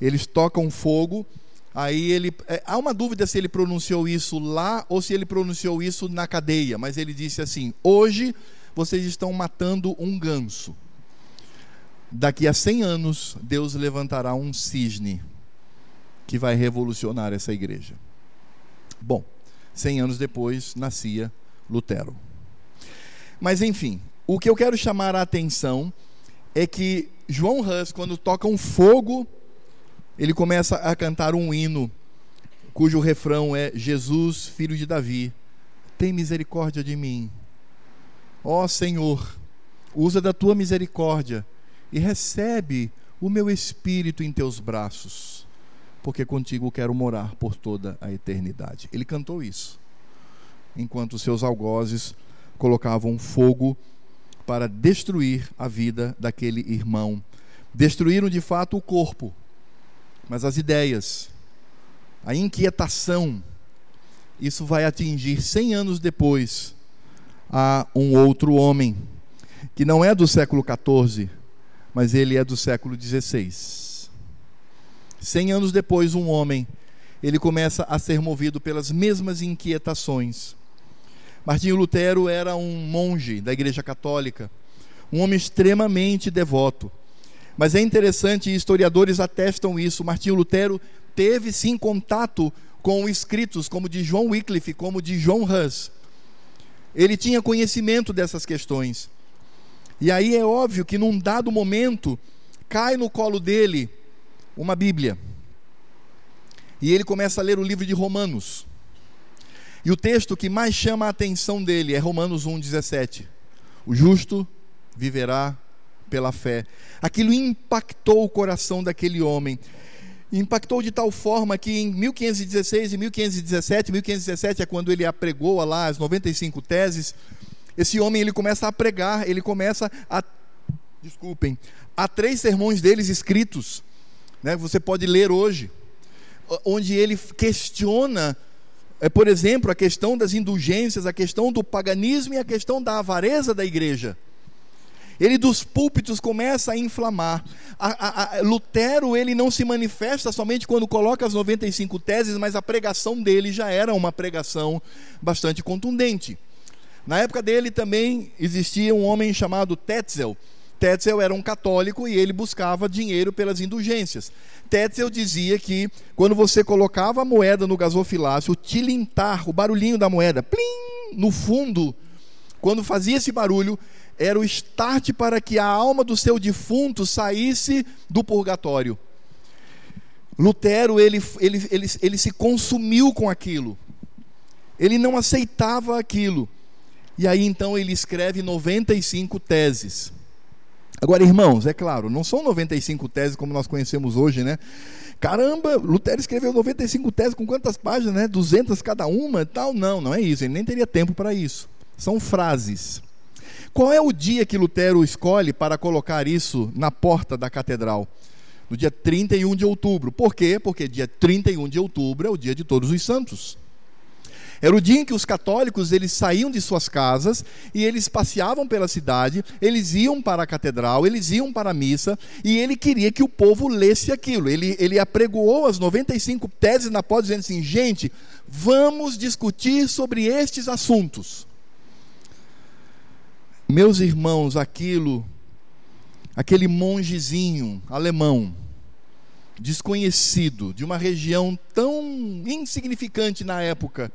eles tocam fogo. Aí ele. É, há uma dúvida se ele pronunciou isso lá ou se ele pronunciou isso na cadeia, mas ele disse assim: Hoje vocês estão matando um ganso. Daqui a 100 anos, Deus levantará um cisne que vai revolucionar essa igreja. Bom, 100 anos depois nascia Lutero. Mas enfim, o que eu quero chamar a atenção é que João Hus, quando toca um fogo, ele começa a cantar um hino, cujo refrão é: Jesus, filho de Davi, tem misericórdia de mim. Ó Senhor, usa da tua misericórdia e recebe o meu espírito em teus braços, porque contigo quero morar por toda a eternidade. Ele cantou isso, enquanto seus algozes colocavam fogo para destruir a vida daquele irmão. Destruíram de fato o corpo, mas as ideias, a inquietação, isso vai atingir 100 anos depois a um outro homem, que não é do século 14, mas ele é do século 16. 100 anos depois, um homem, ele começa a ser movido pelas mesmas inquietações, Martinho Lutero era um monge da Igreja Católica, um homem extremamente devoto. Mas é interessante, historiadores atestam isso. Martinho Lutero teve sim contato com escritos como de João Wycliffe, como de John Hus. Ele tinha conhecimento dessas questões. E aí é óbvio que num dado momento cai no colo dele uma Bíblia. E ele começa a ler o livro de Romanos. E o texto que mais chama a atenção dele é Romanos 1,17. O justo viverá pela fé. Aquilo impactou o coração daquele homem. Impactou de tal forma que em 1516 e 1517, 1517 é quando ele apregou lá as 95 teses, esse homem ele começa a pregar, ele começa a desculpem, há três sermões deles escritos, né? Você pode ler hoje, onde ele questiona é, por exemplo, a questão das indulgências, a questão do paganismo e a questão da avareza da igreja. Ele dos púlpitos começa a inflamar. A, a, a, Lutero ele não se manifesta somente quando coloca as 95 teses, mas a pregação dele já era uma pregação bastante contundente. Na época dele também existia um homem chamado Tetzel. Tetzel era um católico e ele buscava dinheiro pelas indulgências. Tetzel dizia que quando você colocava a moeda no gasofilácio, o tilintar, o barulhinho da moeda, plim, no fundo, quando fazia esse barulho, era o start para que a alma do seu defunto saísse do purgatório. Lutero, ele, ele, ele, ele se consumiu com aquilo. Ele não aceitava aquilo. E aí então ele escreve 95 teses. Agora, irmãos, é claro, não são 95 teses como nós conhecemos hoje, né? Caramba, Lutero escreveu 95 teses com quantas páginas, né? 200 cada uma tal. Não, não é isso, ele nem teria tempo para isso. São frases. Qual é o dia que Lutero escolhe para colocar isso na porta da catedral? No dia 31 de outubro. Por quê? Porque dia 31 de outubro é o dia de todos os santos. Era o dia em que os católicos eles saíam de suas casas e eles passeavam pela cidade, eles iam para a catedral, eles iam para a missa e ele queria que o povo lesse aquilo. Ele, ele apregoou as 95 teses na pós dizendo assim: gente, vamos discutir sobre estes assuntos. Meus irmãos, aquilo, aquele mongezinho alemão, desconhecido, de uma região tão insignificante na época,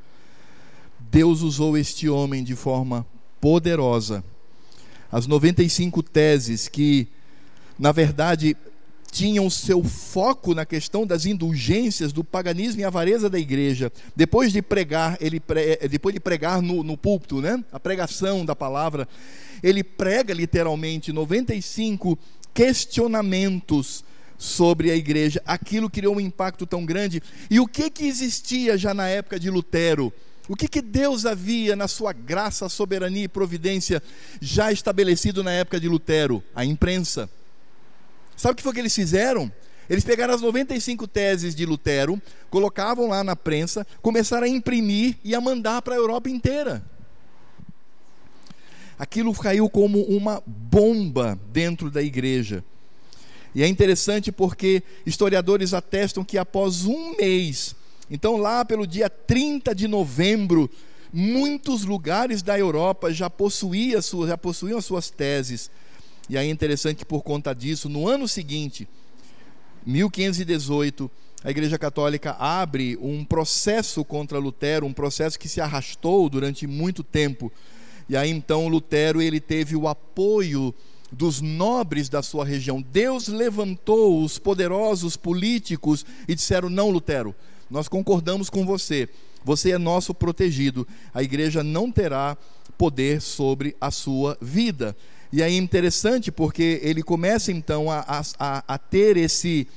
Deus usou este homem de forma poderosa. As 95 teses que, na verdade, tinham seu foco na questão das indulgências, do paganismo e avareza da igreja. Depois de pregar, ele pre... depois de pregar no, no púlpito, né? a pregação da palavra, ele prega literalmente 95 questionamentos sobre a igreja. Aquilo criou um impacto tão grande. E o que que existia já na época de Lutero? O que, que Deus havia, na sua graça, soberania e providência, já estabelecido na época de Lutero? A imprensa. Sabe o que foi que eles fizeram? Eles pegaram as 95 teses de Lutero, colocavam lá na prensa, começaram a imprimir e a mandar para a Europa inteira. Aquilo caiu como uma bomba dentro da igreja. E é interessante porque historiadores atestam que após um mês então, lá pelo dia 30 de novembro, muitos lugares da Europa já, possuía suas, já possuíam as suas teses. E aí é interessante que, por conta disso, no ano seguinte, 1518, a Igreja Católica abre um processo contra Lutero, um processo que se arrastou durante muito tempo. E aí então Lutero ele teve o apoio dos nobres da sua região. Deus levantou os poderosos políticos e disseram: "Não, Lutero, nós concordamos com você. Você é nosso protegido. A igreja não terá poder sobre a sua vida. E aí é interessante porque ele começa então a, a, a ter esse,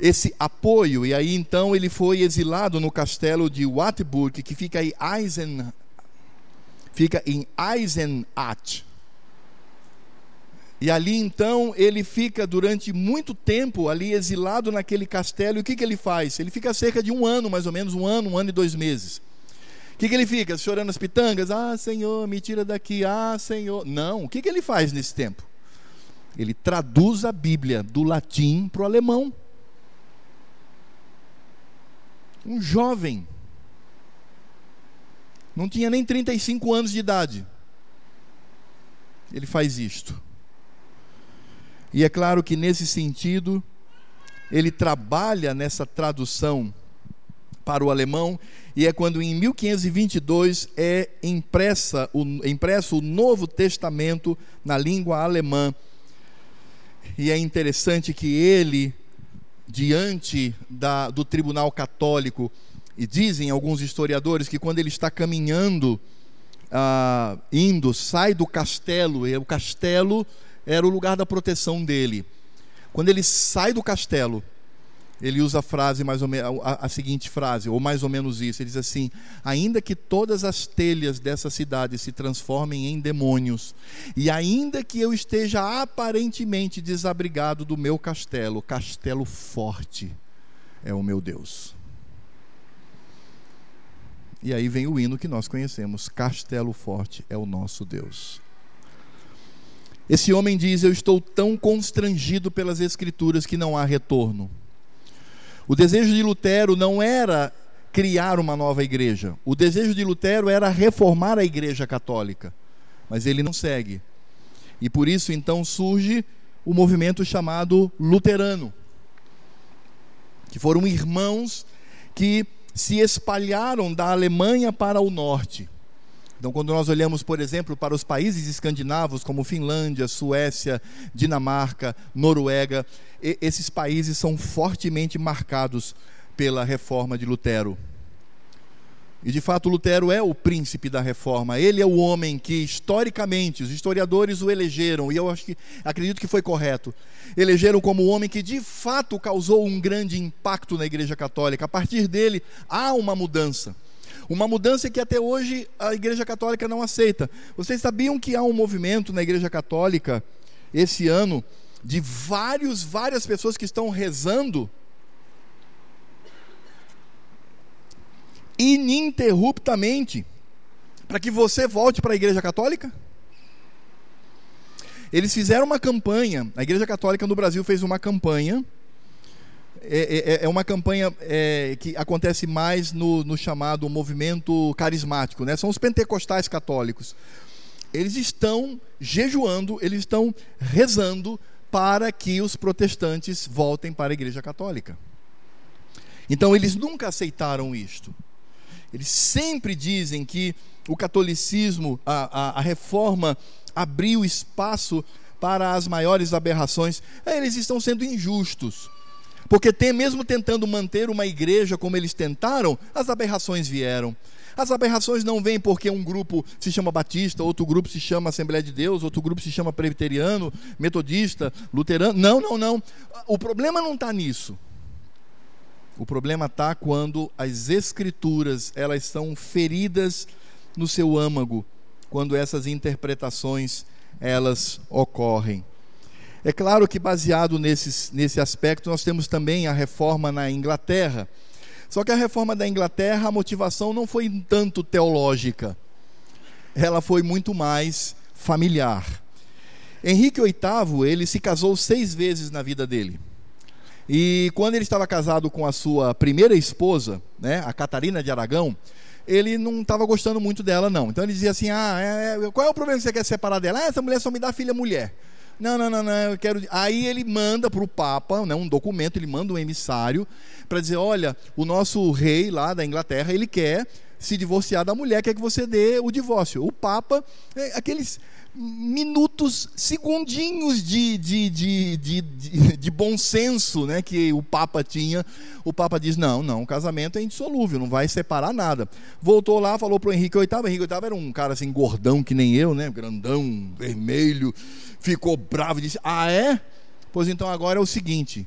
esse apoio. E aí então ele foi exilado no castelo de Wartburg, que fica Eisen, fica em Eisenach. E ali então ele fica durante muito tempo ali exilado naquele castelo. E o que, que ele faz? Ele fica cerca de um ano, mais ou menos, um ano, um ano e dois meses. O que, que ele fica? Chorando as pitangas? Ah, Senhor, me tira daqui. Ah, Senhor. Não. O que, que ele faz nesse tempo? Ele traduz a Bíblia do latim para o alemão. Um jovem. não tinha nem 35 anos de idade. Ele faz isto. E é claro que nesse sentido, ele trabalha nessa tradução para o alemão, e é quando em 1522 é impressa o, impresso o Novo Testamento na língua alemã. E é interessante que ele, diante da, do tribunal católico, e dizem alguns historiadores que quando ele está caminhando, ah, indo, sai do castelo, e o castelo era o lugar da proteção dele. Quando ele sai do castelo, ele usa a frase mais ou menos a, a, seguinte frase, ou mais ou menos isso. Ele diz assim: ainda que todas as telhas dessa cidade se transformem em demônios, e ainda que eu esteja aparentemente desabrigado do meu castelo, castelo forte é o meu Deus. E aí vem o hino que nós conhecemos: Castelo Forte é o nosso Deus. Esse homem diz: Eu estou tão constrangido pelas Escrituras que não há retorno. O desejo de Lutero não era criar uma nova igreja. O desejo de Lutero era reformar a igreja católica. Mas ele não segue. E por isso então surge o movimento chamado luterano, que foram irmãos que se espalharam da Alemanha para o norte. Então, quando nós olhamos, por exemplo, para os países escandinavos, como Finlândia, Suécia, Dinamarca, Noruega, esses países são fortemente marcados pela reforma de Lutero. E de fato, Lutero é o príncipe da reforma. Ele é o homem que, historicamente, os historiadores o elegeram, e eu acho que acredito que foi correto. Elegeram como o homem que de fato causou um grande impacto na Igreja Católica. A partir dele, há uma mudança. Uma mudança que até hoje a Igreja Católica não aceita. Vocês sabiam que há um movimento na Igreja Católica esse ano de vários, várias pessoas que estão rezando ininterruptamente para que você volte para a Igreja Católica? Eles fizeram uma campanha, a Igreja Católica no Brasil fez uma campanha, é, é, é, é uma campanha é, que acontece mais no, no, chamado movimento carismático, né? são os pentecostais católicos. Eles estão jejuando, eles estão rezando para que os protestantes voltem para a Igreja Católica. Então eles nunca aceitaram isto. Eles sempre dizem que o catolicismo, a, a, a reforma, abriu espaço para as maiores aberrações. Eles estão sendo injustos. Porque tem, mesmo tentando manter uma igreja como eles tentaram, as aberrações vieram. As aberrações não vêm porque um grupo se chama Batista, outro grupo se chama Assembleia de Deus, outro grupo se chama Presbiteriano, Metodista, Luterano. Não, não, não. O problema não está nisso. O problema está quando as escrituras elas são feridas no seu âmago, quando essas interpretações elas ocorrem. É claro que baseado nesses, nesse aspecto nós temos também a reforma na Inglaterra. Só que a reforma da Inglaterra, a motivação não foi tanto teológica, ela foi muito mais familiar. Henrique VIII, ele se casou seis vezes na vida dele. E quando ele estava casado com a sua primeira esposa, né, a Catarina de Aragão, ele não estava gostando muito dela, não. Então ele dizia assim: Ah, é, é, qual é o problema que você quer separar dela? Ah, essa mulher só me dá filha mulher. Não, não, não, não, eu quero. Aí ele manda para o Papa, né, um documento, ele manda um emissário para dizer: olha, o nosso rei lá da Inglaterra, ele quer se divorciar da mulher, quer que você dê o divórcio. O Papa, é, aqueles minutos, segundinhos de, de, de, de, de, bom senso né, que o Papa tinha. O Papa diz: não, não, o casamento é indissolúvel, não vai separar nada. Voltou lá, falou para o Henrique VIII. Henrique VIII era um cara assim, gordão que nem eu, né, grandão, vermelho. Ficou bravo e disse: ah, é? Pois então agora é o seguinte.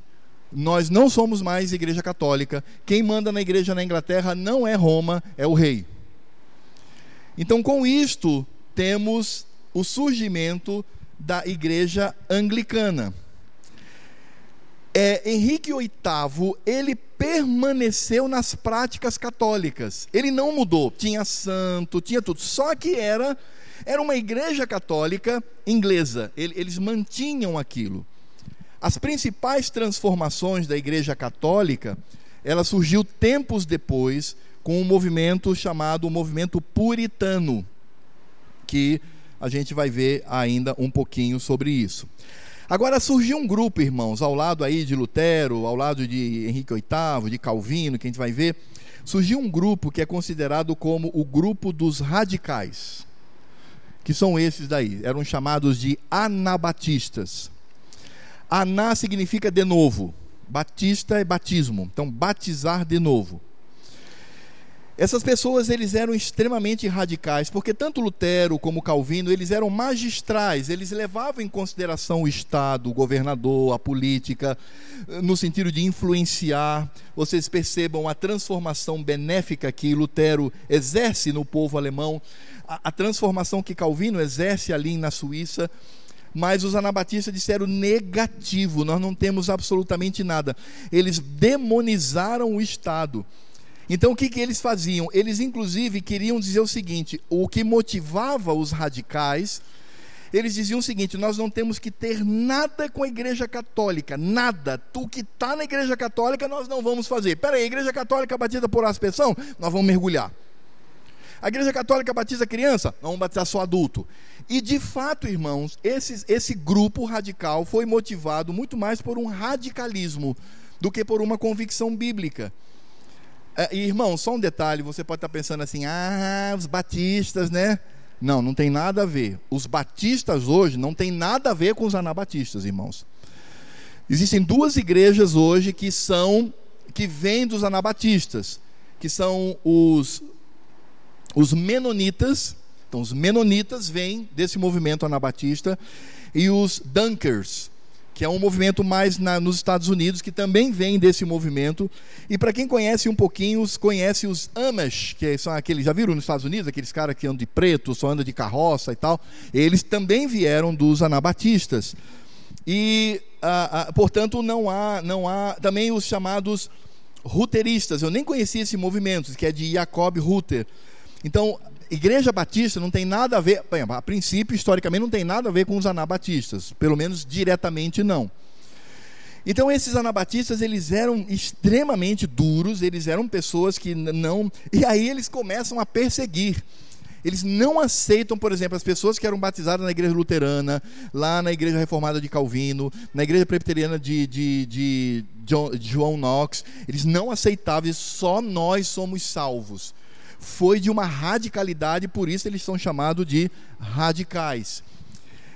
Nós não somos mais igreja católica. Quem manda na igreja na Inglaterra não é Roma, é o rei. Então, com isto, temos o surgimento da igreja anglicana. É, Henrique VIII, ele permaneceu nas práticas católicas. Ele não mudou. Tinha santo, tinha tudo. Só que era, era uma igreja católica inglesa. Eles mantinham aquilo. As principais transformações da igreja católica, ela surgiu tempos depois, com um movimento chamado movimento puritano, que a gente vai ver ainda um pouquinho sobre isso. Agora surgiu um grupo, irmãos, ao lado aí de Lutero, ao lado de Henrique VIII, de Calvino, que a gente vai ver, surgiu um grupo que é considerado como o grupo dos radicais, que são esses daí, eram chamados de anabatistas. Aná significa de novo, batista é batismo, então batizar de novo. Essas pessoas eles eram extremamente radicais, porque tanto Lutero como Calvino, eles eram magistrais, eles levavam em consideração o Estado, o governador, a política, no sentido de influenciar. Vocês percebam a transformação benéfica que Lutero exerce no povo alemão, a, a transformação que Calvino exerce ali na Suíça mas os anabatistas disseram negativo, nós não temos absolutamente nada. Eles demonizaram o Estado. Então o que, que eles faziam? Eles inclusive queriam dizer o seguinte: o que motivava os radicais, eles diziam o seguinte: nós não temos que ter nada com a igreja católica, nada. Tu que está na igreja católica, nós não vamos fazer. Peraí, a igreja católica batida por aspersão, nós vamos mergulhar. A igreja católica batiza criança, nós vamos batizar só adulto. E de fato, irmãos, esse, esse grupo radical foi motivado muito mais por um radicalismo do que por uma convicção bíblica. É, irmão, só um detalhe: você pode estar pensando assim, ah, os batistas, né? Não, não tem nada a ver. Os batistas hoje não tem nada a ver com os anabatistas, irmãos. Existem duas igrejas hoje que são que vêm dos anabatistas, que são os os menonitas. Então, os menonitas vêm desse movimento anabatista e os dunkers, que é um movimento mais na, nos Estados Unidos, que também vem desse movimento. E para quem conhece um pouquinho, conhece os Amish, que são aqueles, já viram nos Estados Unidos, aqueles caras que andam de preto, só andam de carroça e tal. Eles também vieram dos anabatistas. E, ah, ah, portanto, não há, não há também os chamados ruteristas. Eu nem conhecia esse movimento, que é de Jacob Ruter. Então, Igreja Batista não tem nada a ver, a princípio, historicamente, não tem nada a ver com os anabatistas, pelo menos diretamente não. Então esses anabatistas, eles eram extremamente duros, eles eram pessoas que não, e aí eles começam a perseguir. Eles não aceitam, por exemplo, as pessoas que eram batizadas na igreja luterana, lá na igreja reformada de Calvino, na igreja presbiteriana de, de, de, de João Knox, eles não aceitavam, só nós somos salvos foi de uma radicalidade, por isso eles são chamados de radicais.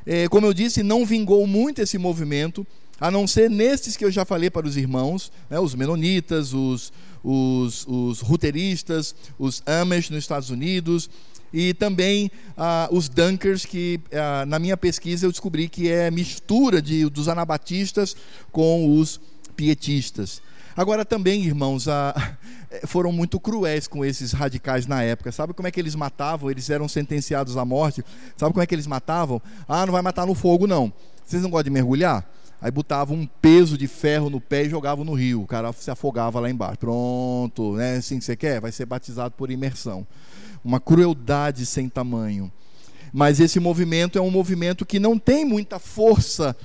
É, como eu disse, não vingou muito esse movimento, a não ser nesses que eu já falei para os irmãos, né, os menonitas, os, os, os ruteristas, os Amish nos Estados Unidos, e também ah, os Dunkers, que ah, na minha pesquisa eu descobri que é mistura de, dos anabatistas com os pietistas. Agora também, irmãos, a, <laughs> foram muito cruéis com esses radicais na época. Sabe como é que eles matavam? Eles eram sentenciados à morte. Sabe como é que eles matavam? Ah, não vai matar no fogo, não. Vocês não gostam de mergulhar? Aí botavam um peso de ferro no pé e jogavam no rio. O cara se afogava lá embaixo. Pronto, né? Assim que você quer? Vai ser batizado por imersão. Uma crueldade sem tamanho. Mas esse movimento é um movimento que não tem muita força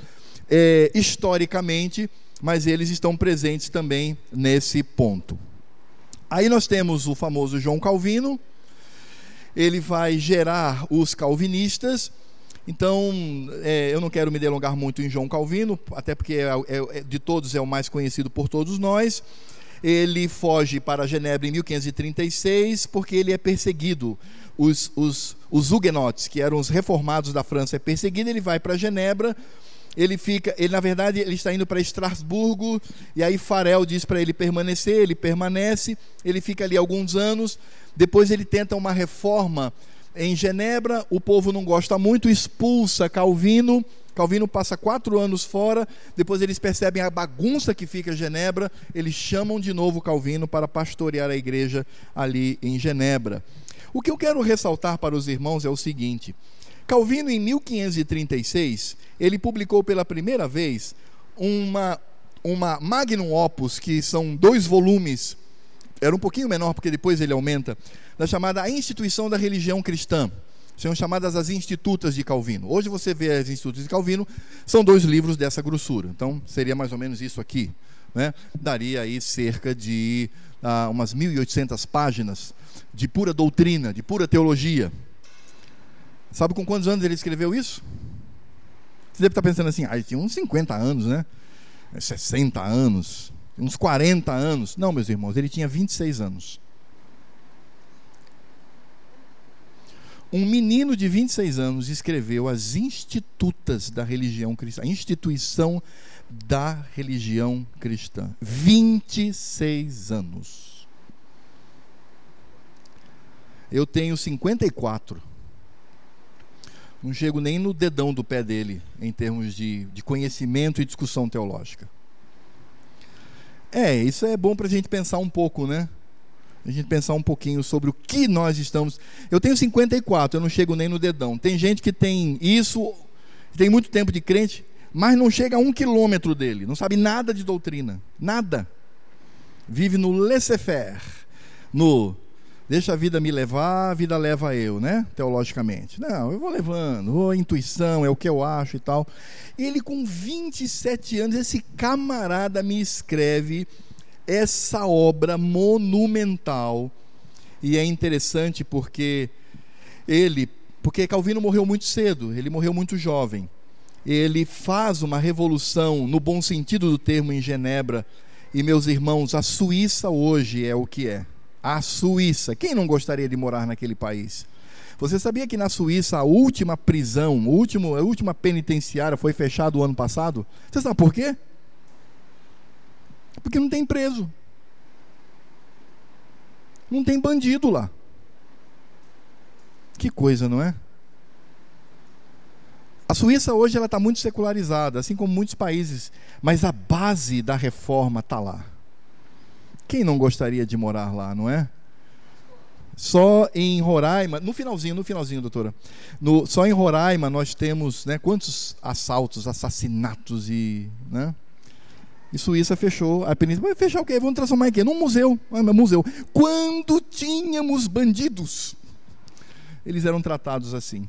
é, historicamente, mas eles estão presentes também nesse ponto. Aí nós temos o famoso João Calvino, ele vai gerar os calvinistas. Então, é, eu não quero me delongar muito em João Calvino, até porque é, é, é de todos é o mais conhecido por todos nós. Ele foge para Genebra em 1536 porque ele é perseguido. Os, os, os huguenotes, que eram os reformados da França, é perseguido. Ele vai para Genebra ele fica, ele na verdade ele está indo para Estrasburgo e aí Farel diz para ele permanecer, ele permanece, ele fica ali alguns anos, depois ele tenta uma reforma em Genebra, o povo não gosta muito, expulsa Calvino, Calvino passa quatro anos fora, depois eles percebem a bagunça que fica Genebra, eles chamam de novo Calvino para pastorear a igreja ali em Genebra. O que eu quero ressaltar para os irmãos é o seguinte: Calvino, em 1536, ele publicou pela primeira vez uma, uma magnum opus, que são dois volumes, era um pouquinho menor porque depois ele aumenta, da chamada A Instituição da Religião Cristã. São chamadas as Institutas de Calvino. Hoje você vê as Institutas de Calvino, são dois livros dessa grossura. Então, seria mais ou menos isso aqui. Né? Daria aí cerca de ah, umas 1.800 páginas de pura doutrina, de pura teologia. Sabe com quantos anos ele escreveu isso? Você deve estar pensando assim, ah, tinha uns 50 anos, né? 60 anos, uns 40 anos. Não, meus irmãos, ele tinha 26 anos. Um menino de 26 anos escreveu as institutas da religião cristã, a instituição da religião cristã. 26 anos. Eu tenho 54. Não chego nem no dedão do pé dele, em termos de, de conhecimento e discussão teológica. É, isso é bom para a gente pensar um pouco, né? a gente pensar um pouquinho sobre o que nós estamos. Eu tenho 54, eu não chego nem no dedão. Tem gente que tem isso, tem muito tempo de crente, mas não chega a um quilômetro dele, não sabe nada de doutrina, nada. Vive no laissez-faire, no deixa a vida me levar, a vida leva eu, né? Teologicamente. Não, eu vou levando, vou, intuição, é o que eu acho e tal. Ele com 27 anos, esse camarada me escreve essa obra monumental. E é interessante porque ele, porque Calvino morreu muito cedo, ele morreu muito jovem. Ele faz uma revolução no bom sentido do termo em Genebra. E meus irmãos, a Suíça hoje é o que é. A Suíça. Quem não gostaria de morar naquele país? Você sabia que na Suíça a última prisão, o último, a última penitenciária foi fechada o ano passado? Você sabe por quê? Porque não tem preso. Não tem bandido lá. Que coisa, não é? A Suíça hoje ela está muito secularizada, assim como muitos países, mas a base da reforma está lá. Quem não gostaria de morar lá, não é? Só em Roraima, no finalzinho, no finalzinho, doutora. No, só em Roraima nós temos, né, quantos assaltos, assassinatos e, né? E Suíça fechou a península. Vai fechar o quê? Vamos transformar em quê? Num museu. Ah, museu. Quando tínhamos bandidos, eles eram tratados assim.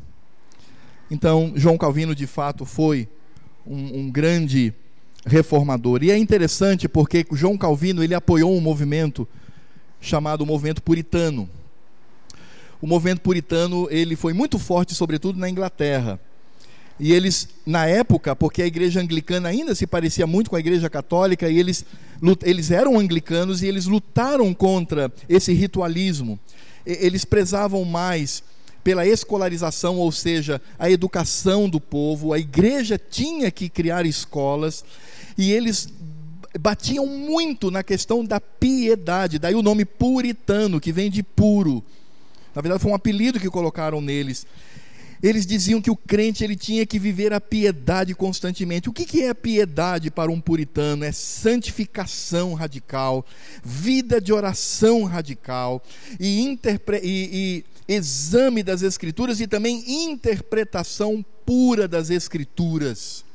Então, João Calvino, de fato, foi um, um grande reformador. E é interessante porque João Calvino ele apoiou um movimento chamado movimento puritano. O movimento puritano ele foi muito forte, sobretudo na Inglaterra. E eles, na época, porque a igreja anglicana ainda se parecia muito com a igreja católica, e eles, eles eram anglicanos e eles lutaram contra esse ritualismo. Eles prezavam mais pela escolarização, ou seja, a educação do povo. A igreja tinha que criar escolas, e eles batiam muito na questão da piedade, daí o nome puritano, que vem de puro. Na verdade, foi um apelido que colocaram neles. Eles diziam que o crente ele tinha que viver a piedade constantemente. O que, que é a piedade para um puritano? É santificação radical, vida de oração radical e, interpre... e, e exame das Escrituras e também interpretação pura das Escrituras.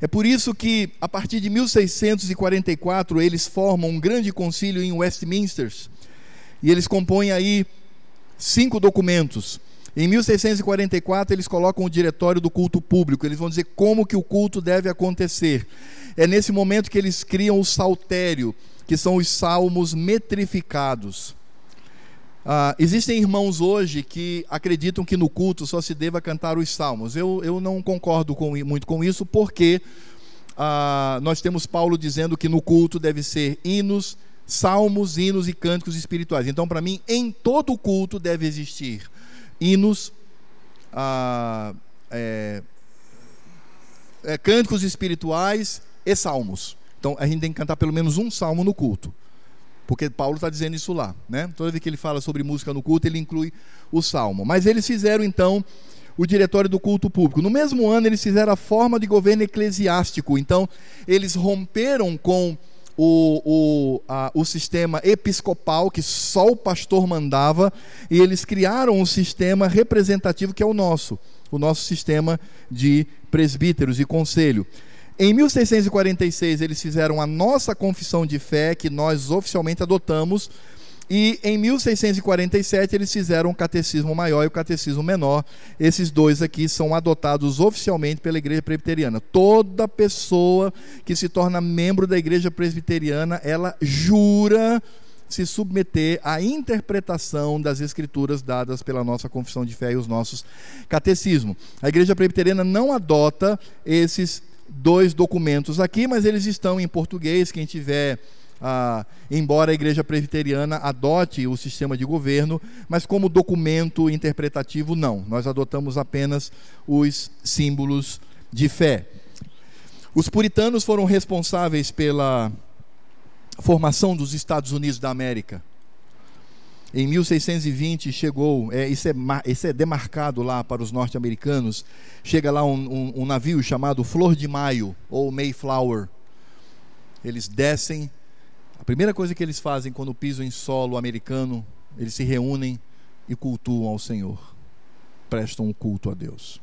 É por isso que, a partir de 1644, eles formam um grande concílio em Westminster. E eles compõem aí cinco documentos. Em 1644 eles colocam o diretório do culto público, eles vão dizer como que o culto deve acontecer. É nesse momento que eles criam o saltério, que são os salmos metrificados. Ah, existem irmãos hoje que acreditam que no culto só se deva cantar os salmos. Eu, eu não concordo com, muito com isso, porque ah, nós temos Paulo dizendo que no culto deve ser hinos, salmos, hinos e cânticos espirituais. Então, para mim, em todo culto deve existir hinos, ah, é, é, cânticos espirituais e salmos. Então a gente tem que cantar pelo menos um salmo no culto. Porque Paulo está dizendo isso lá. Né? Toda vez que ele fala sobre música no culto, ele inclui o salmo. Mas eles fizeram então o diretório do culto público. No mesmo ano, eles fizeram a forma de governo eclesiástico. Então, eles romperam com o, o, a, o sistema episcopal, que só o pastor mandava, e eles criaram um sistema representativo que é o nosso, o nosso sistema de presbíteros e conselho. Em 1646, eles fizeram a nossa confissão de fé, que nós oficialmente adotamos, E em 1647 eles fizeram o catecismo maior e o catecismo menor. Esses dois aqui são adotados oficialmente pela Igreja Presbiteriana. Toda pessoa que se torna membro da Igreja Presbiteriana, ela jura se submeter à interpretação das escrituras dadas pela nossa confissão de fé e os nossos catecismos. A Igreja Presbiteriana não adota esses dois documentos aqui, mas eles estão em português. Quem tiver ah, embora a igreja presbiteriana adote o sistema de governo, mas como documento interpretativo, não. Nós adotamos apenas os símbolos de fé. Os puritanos foram responsáveis pela formação dos Estados Unidos da América. Em 1620 chegou, é, isso, é, isso é demarcado lá para os norte-americanos, chega lá um, um, um navio chamado Flor de Maio, ou Mayflower. Eles descem a primeira coisa que eles fazem quando pisam em solo americano, eles se reúnem e cultuam ao Senhor. Prestam um culto a Deus.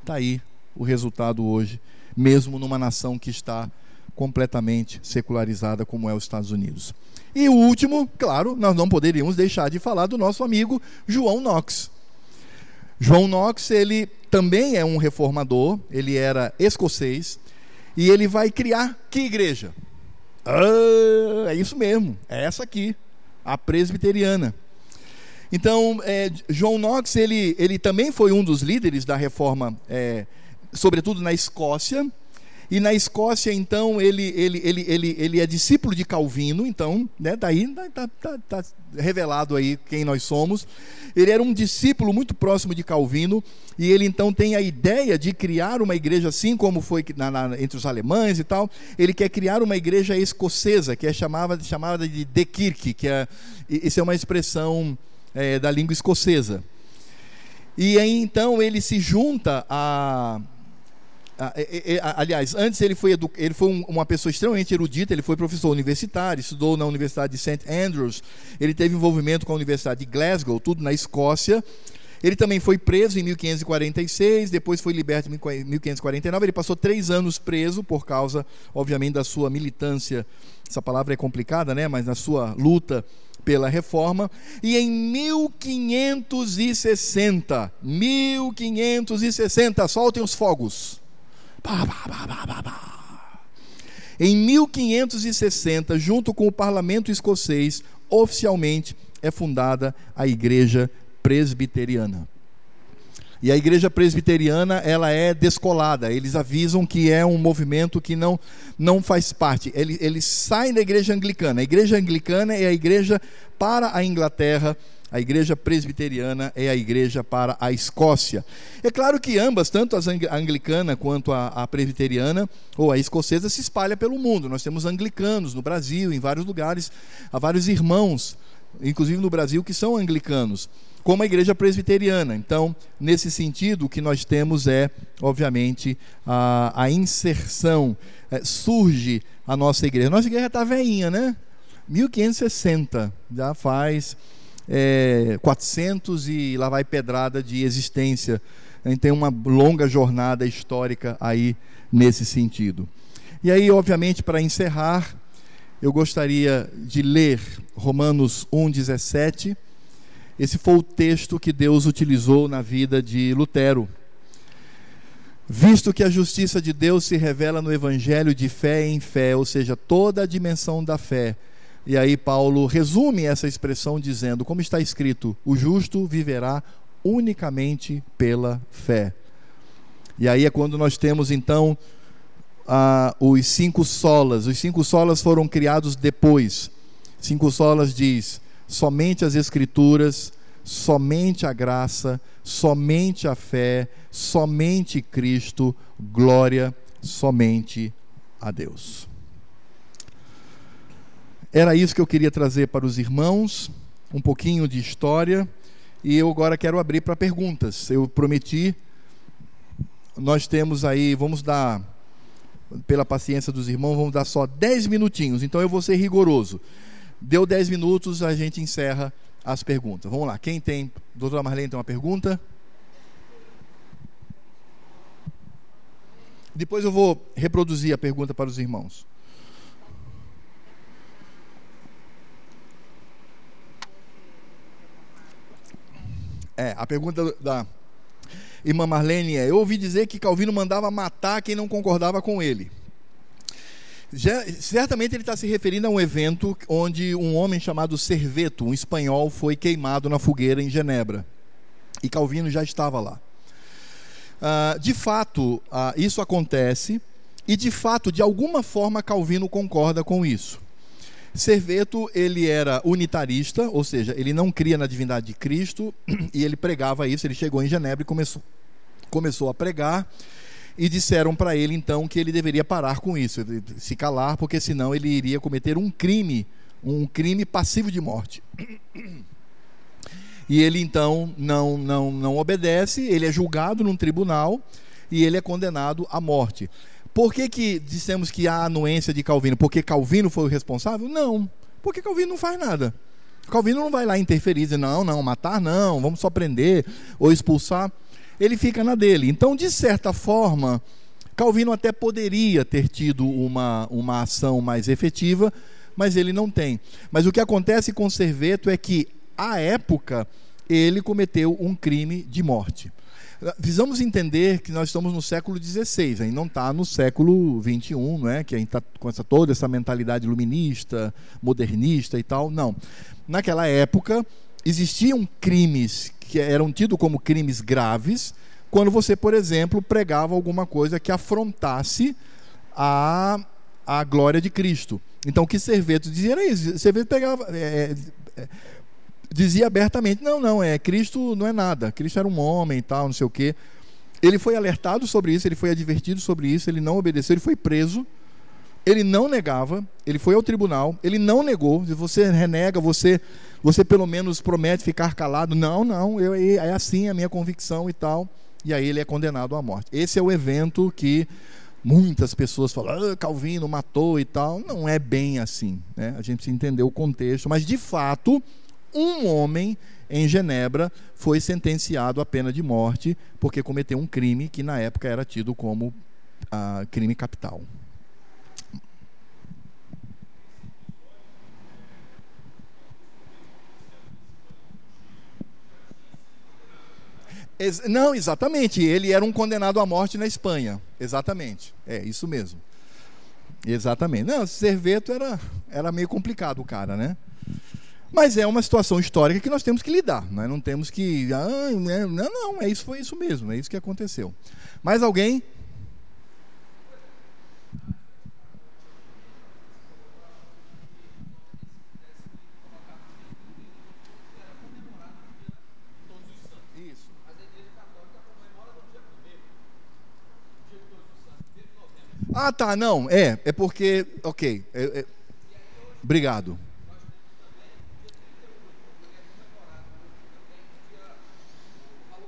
Está aí o resultado hoje, mesmo numa nação que está completamente secularizada como é os Estados Unidos. E o último, claro, nós não poderíamos deixar de falar do nosso amigo João Knox. João Knox, ele também é um reformador, ele era escocês, e ele vai criar que igreja? Ah, é isso mesmo, é essa aqui, a presbiteriana. Então, é, João Knox, ele, ele também foi um dos líderes da reforma, é, sobretudo na Escócia, e na Escócia, então, ele, ele, ele, ele, ele é discípulo de Calvino, então, né, daí está tá, tá revelado aí quem nós somos. Ele era um discípulo muito próximo de Calvino, e ele então tem a ideia de criar uma igreja assim como foi na, na, entre os alemães e tal. Ele quer criar uma igreja escocesa, que é chamada, chamada de De Kirk, que é, isso é uma expressão é, da língua escocesa. E aí então ele se junta a aliás, antes ele foi, ele foi uma pessoa extremamente erudita, ele foi professor universitário, estudou na Universidade de St. Andrews, ele teve envolvimento com a Universidade de Glasgow, tudo na Escócia. Ele também foi preso em 1546, depois foi liberto em 1549. Ele passou três anos preso por causa, obviamente, da sua militância. Essa palavra é complicada, né? Mas na sua luta pela reforma. E em 1560, 1560, soltem os fogos. Em 1560, junto com o parlamento escocês, oficialmente é fundada a Igreja Presbiteriana. E a igreja presbiteriana, ela é descolada. Eles avisam que é um movimento que não, não faz parte. Eles, eles saem da igreja anglicana. A igreja anglicana é a igreja para a Inglaterra, a igreja presbiteriana é a igreja para a Escócia. É claro que ambas, tanto a anglicana quanto a, a, presbiteriana ou a escocesa, se espalha pelo mundo. Nós temos anglicanos no Brasil, em vários lugares, há vários irmãos, inclusive no Brasil, que são anglicanos, como a igreja presbiteriana. Então, nesse sentido, o que nós temos é, obviamente, a, a inserção. É, surge a nossa igreja. Nossa igreja está veinha, né? 1560, já faz é, 400 e lá vai pedrada de existência. A gente tem uma longa jornada histórica aí nesse sentido. E aí, obviamente, para encerrar, eu gostaria de ler Romanos 1,17. Esse foi o texto que Deus utilizou na vida de Lutero. Visto que a justiça de Deus se revela no evangelho de fé em fé, ou seja, toda a dimensão da fé, e aí Paulo resume essa expressão dizendo, como está escrito, o justo viverá unicamente pela fé. E aí é quando nós temos então os cinco solas. Os cinco solas foram criados depois. Cinco solas diz: somente as escrituras, somente a graça, somente a fé, somente Cristo, glória somente a Deus. Era isso que eu queria trazer para os irmãos, um pouquinho de história, e eu agora quero abrir para perguntas. Eu prometi, nós temos aí, vamos dar, pela paciência dos irmãos, vamos dar só 10 minutinhos, então eu vou ser rigoroso. Deu 10 minutos, a gente encerra as perguntas. Vamos lá, quem tem, doutora Marlene tem uma pergunta? Depois eu vou reproduzir a pergunta para os irmãos. É, a pergunta da irmã Marlene é: Eu ouvi dizer que Calvino mandava matar quem não concordava com ele. Já, certamente ele está se referindo a um evento onde um homem chamado Serveto, um espanhol, foi queimado na fogueira em Genebra. E Calvino já estava lá. Uh, de fato, uh, isso acontece, e de fato, de alguma forma, Calvino concorda com isso. Serveto, ele era unitarista, ou seja, ele não cria na divindade de Cristo, <clears throat> e ele pregava isso. Ele chegou em Genebra e começou, começou a pregar e disseram para ele então que ele deveria parar com isso, se calar, porque senão ele iria cometer um crime, um crime passivo de morte. E ele então não, não, não obedece, ele é julgado num tribunal e ele é condenado à morte. Por que, que dissemos que há anuência de Calvino? Porque Calvino foi o responsável? Não, porque Calvino não faz nada. Calvino não vai lá interferir, dizer, não, não, matar não, vamos só prender ou expulsar ele fica na dele. Então, de certa forma, Calvino até poderia ter tido uma, uma ação mais efetiva, mas ele não tem. Mas o que acontece com Serveto é que, à época, ele cometeu um crime de morte. Precisamos entender que nós estamos no século XVI, aí não está no século XXI, é? que a gente está com essa, toda essa mentalidade iluminista, modernista e tal. Não. Naquela época, existiam crimes que eram tidos como crimes graves quando você, por exemplo, pregava alguma coisa que afrontasse a, a glória de Cristo. Então, o que Serveto dizia era isso. Serveto pegava, é, é, dizia abertamente: não, não, é Cristo não é nada. Cristo era um homem tal, não sei o quê. Ele foi alertado sobre isso, ele foi advertido sobre isso, ele não obedeceu, ele foi preso. Ele não negava, ele foi ao tribunal, ele não negou. Se você renega, você você pelo menos promete ficar calado. Não, não, eu, é assim a minha convicção e tal. E aí ele é condenado à morte. Esse é o evento que muitas pessoas falam, ah, Calvino matou e tal. Não é bem assim. Né? A gente precisa entender o contexto. Mas, de fato, um homem em Genebra foi sentenciado à pena de morte porque cometeu um crime que na época era tido como ah, crime capital. Não, exatamente. Ele era um condenado à morte na Espanha. Exatamente. É, isso mesmo. Exatamente. Não, Serveto era, era meio complicado o cara, né? Mas é uma situação histórica que nós temos que lidar. Nós né? não temos que. Ah, né? não, não, é isso, foi isso mesmo, é isso que aconteceu. Mais alguém? Ah, tá, não, é, é porque, ok, é, é, obrigado.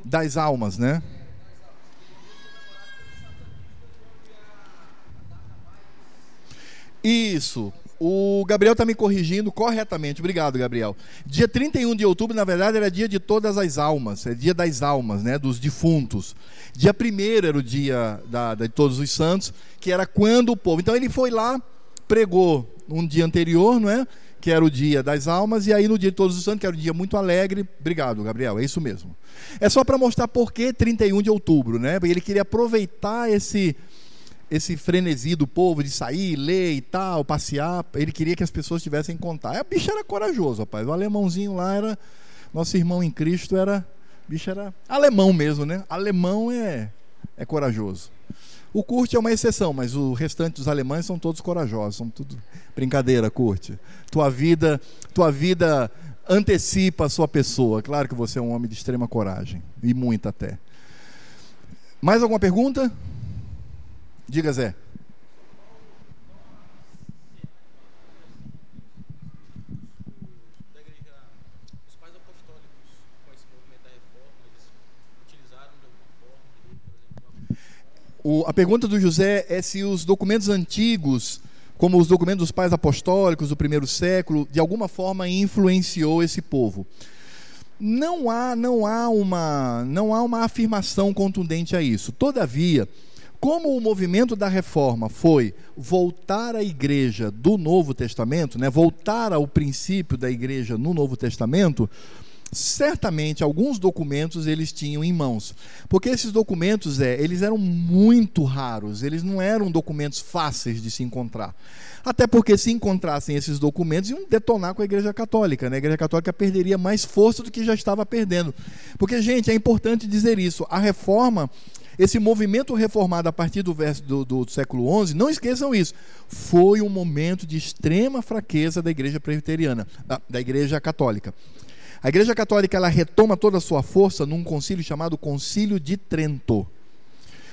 Das almas, né? Isso, o Gabriel está me corrigindo corretamente. Obrigado, Gabriel. Dia 31 de outubro, na verdade, era dia de todas as almas, é dia das almas, né, dos defuntos. Dia 1 era o dia da, de todos os santos, que era quando o povo. Então ele foi lá, pregou um dia anterior, não é? Que era o dia das almas, e aí no dia de todos os santos, que era um dia muito alegre. Obrigado, Gabriel, é isso mesmo. É só para mostrar por que 31 de outubro, né? Ele queria aproveitar esse esse frenesi do povo de sair, ler e tal, passear. Ele queria que as pessoas tivessem contar. A bicha era corajoso, rapaz. O alemãozinho lá era. Nosso irmão em Cristo era. Bicho era alemão mesmo, né? Alemão é, é corajoso. O Curte é uma exceção, mas o restante dos alemães são todos corajosos, são tudo brincadeira, Curte. Tua vida, tua vida antecipa a sua pessoa. Claro que você é um homem de extrema coragem e muita até. Mais alguma pergunta? Diga, Zé. O, a pergunta do José é se os documentos antigos, como os documentos dos pais apostólicos do primeiro século, de alguma forma influenciou esse povo. Não há, não há uma, não há uma afirmação contundente a isso. Todavia, como o movimento da reforma foi voltar à igreja do Novo Testamento, né, voltar ao princípio da igreja no Novo Testamento, certamente alguns documentos eles tinham em mãos, porque esses documentos é, eles eram muito raros, eles não eram documentos fáceis de se encontrar. Até porque se encontrassem esses documentos iam detonar com a Igreja Católica, né? A Igreja Católica perderia mais força do que já estava perdendo. Porque gente, é importante dizer isso, a reforma esse movimento reformado a partir do, verso, do, do, século XI, não esqueçam isso, foi um momento de extrema fraqueza da igreja presbiteriana, da, da igreja católica. A Igreja Católica ela retoma toda a sua força num concílio chamado Concílio de Trento.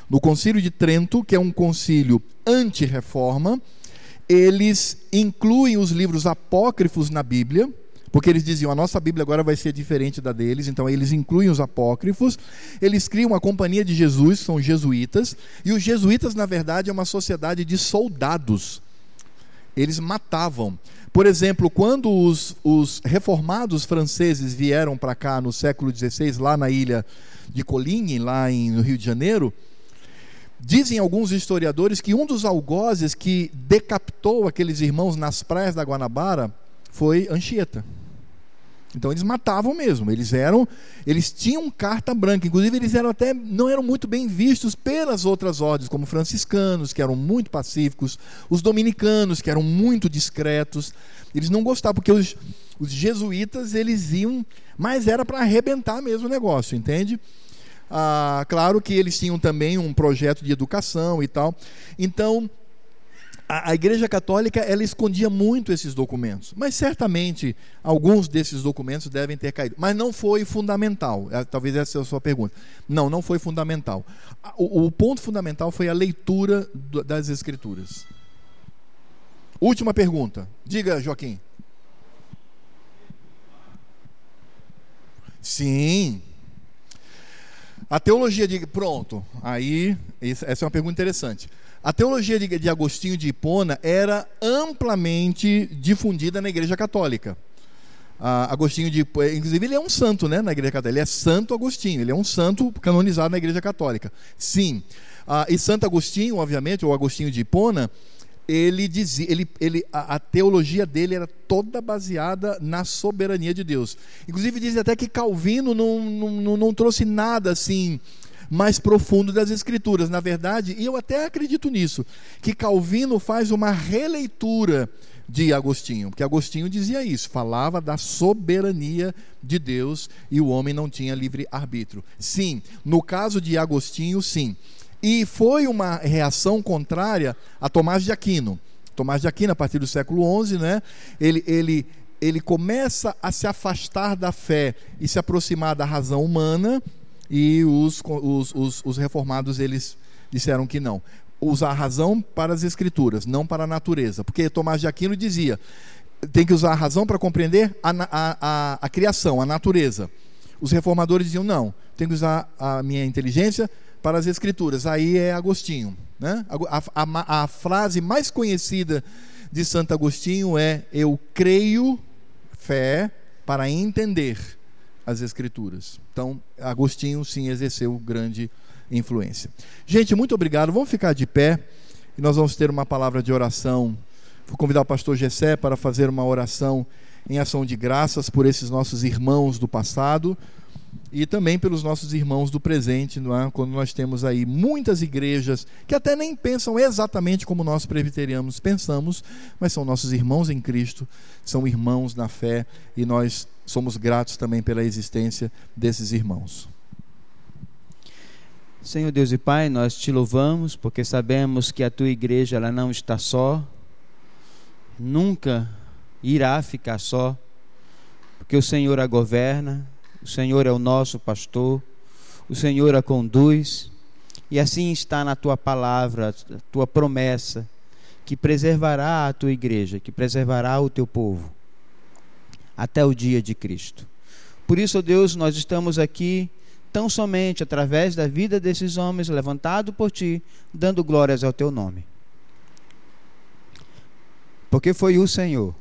No Concílio de Trento, que é um concílio anti-reforma, eles incluem os livros apócrifos na Bíblia, porque eles diziam a nossa Bíblia agora vai ser diferente da deles, então eles incluem os apócrifos. Eles criam a Companhia de Jesus, são jesuítas, e os jesuítas, na verdade, é uma sociedade de soldados. Eles matavam. Por exemplo, quando os, os reformados franceses vieram para cá no século XVI, lá na ilha de Coligny, lá em, no Rio de Janeiro, dizem alguns historiadores que um dos algozes que decapitou aqueles irmãos nas praias da Guanabara foi Anchieta. Então eles matavam mesmo, eles eram, eles tinham carta branca, inclusive eles eram até não eram muito bem vistos pelas outras ordens, como franciscanos, que eram muito pacíficos, os dominicanos, que eram muito discretos. Eles não gostavam porque os, os jesuítas eles iam, mas era para arrebentar mesmo o negócio, entende? Ah, claro que eles tinham também um projeto de educação e tal. Então, a, a, Igreja Católica ela escondia muito esses documentos, mas certamente alguns desses documentos devem ter caído. Mas não foi fundamental. É, talvez essa seja a sua pergunta. Não, não foi fundamental. O, o ponto fundamental foi a leitura do, das Escrituras. Última pergunta. Diga, Joaquim. Sim. A teologia de. Pronto. Aí, essa é uma pergunta interessante. A teologia de, de Agostinho de Hipona era amplamente difundida na Igreja Católica. Ah, Agostinho de inclusive ele é um santo, né, na Igreja Católica. Ele é Santo Agostinho. Ele é um santo canonizado na Igreja Católica. Sim. Ah, e Santo Agostinho, obviamente, ou Agostinho de Hipona, ele dizia, ele, ele, a, a, teologia dele era toda baseada na soberania de Deus. Inclusive dizem até que Calvino não, não, não trouxe nada assim mais profundo das Escrituras. Na verdade, e eu até acredito nisso, que Calvino faz uma releitura de Agostinho, porque Agostinho dizia isso, falava da soberania de Deus e o homem não tinha livre arbítrio. Sim, no caso de Agostinho, sim. E foi uma reação contrária a Tomás de Aquino. Tomás de Aquino, a partir do século XI, né, ele, ele, ele começa a se afastar da fé e se aproximar da razão humana, e os, os, os, os reformados eles disseram que não. Usar a razão para as escrituras, não para a natureza. Porque Tomás de Aquino dizia: tem que usar a razão para compreender a, a, a, a criação, a natureza. Os reformadores diziam: não, tem que usar a minha inteligência para as escrituras. Aí é Agostinho. Né? A, a, a, frase mais conhecida de Santo Agostinho é: Eu creio, fé, para entender as Escrituras. Então, Agostinho sim exerceu grande influência. Gente, muito obrigado. Vamos ficar de pé e nós vamos ter uma palavra de oração. Vou convidar o pastor Gessé para fazer uma oração em ação de graças por esses nossos irmãos do passado e também pelos nossos irmãos do presente, é? quando nós temos aí muitas igrejas que até nem pensam exatamente como nós presbiterianos pensamos, mas são nossos irmãos em Cristo, são irmãos na fé e nós somos gratos também pela existência desses irmãos. Senhor Deus e Pai, nós te louvamos porque sabemos que a tua igreja ela não está só, nunca irá ficar só, porque o Senhor a governa, o Senhor é o nosso pastor, o Senhor a conduz, e assim está na tua palavra, a tua promessa, que preservará a tua igreja, que preservará o teu povo, até o dia de Cristo. Por isso, Deus, nós estamos aqui tão somente através da vida desses homens levantado por ti, dando glórias ao teu nome. Porque foi o Senhor,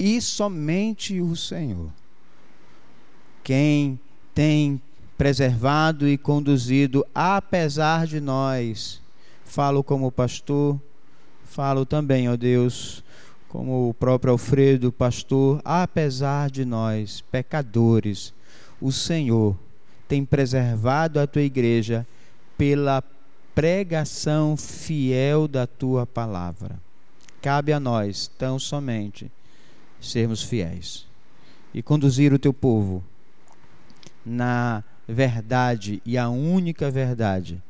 e somente o Senhor quem tem preservado e conduzido, apesar de nós. Falo como pastor, falo também, ó Deus, como o próprio Alfredo, pastor, apesar de nós, pecadores, o Senhor tem preservado a tua igreja pela pregação fiel da tua palavra. Cabe a nós, tão somente, sermos fiéis e conduzir o teu povo na verdade e a única verdade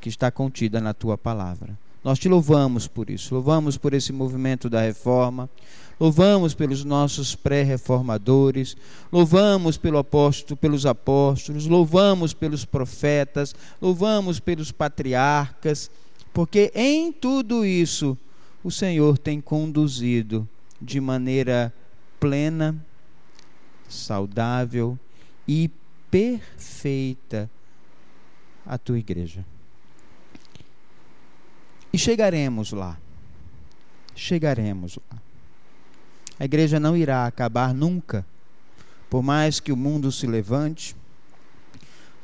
que está contida na tua palavra. Nós te louvamos por isso, louvamos por esse movimento da reforma, louvamos pelos nossos pré-reformadores, louvamos pelo apóstolo, pelos apóstolos, louvamos pelos profetas, louvamos pelos patriarcas, porque em tudo isso o Senhor tem conduzido de maneira plena, saudável e perfeita a tua igreja. E chegaremos lá. Chegaremos lá. A igreja não irá acabar nunca. Por mais que o mundo se levante,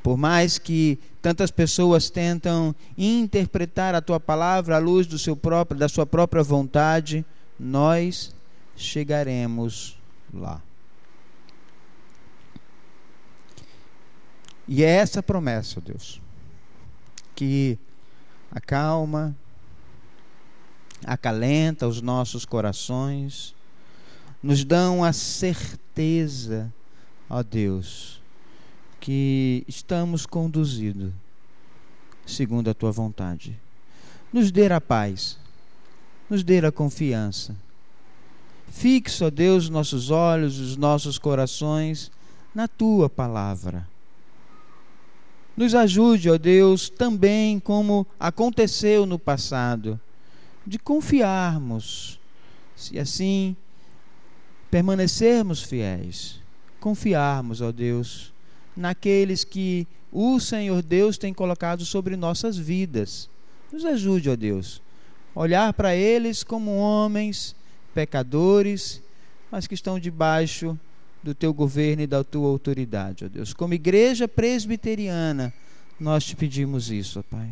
por mais que tantas pessoas tentam interpretar a tua palavra à luz do seu próprio, da sua própria vontade, nós chegaremos lá. E é essa promessa, Deus, que acalma, acalenta os nossos corações, nos dão a certeza, ó Deus, que estamos conduzidos segundo a tua vontade. Nos dê a paz, nos dê a confiança. Fixe, ó Deus, nossos olhos, os nossos corações na tua palavra. Nos ajude, ó Deus, também como aconteceu no passado de confiarmos, se assim permanecermos fiéis, confiarmos, ó Deus, naqueles que o Senhor Deus tem colocado sobre nossas vidas. Nos ajude, ó Deus, olhar para eles como homens pecadores, mas que estão debaixo do teu governo e da tua autoridade, ó Deus. Como igreja presbiteriana, nós te pedimos isso, ó Pai.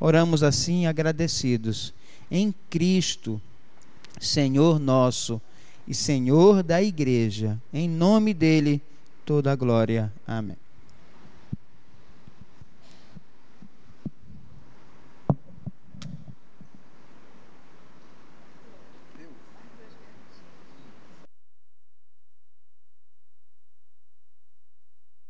Oramos assim agradecidos em Cristo, Senhor nosso e Senhor da igreja. Em nome dele, toda a glória. Amém.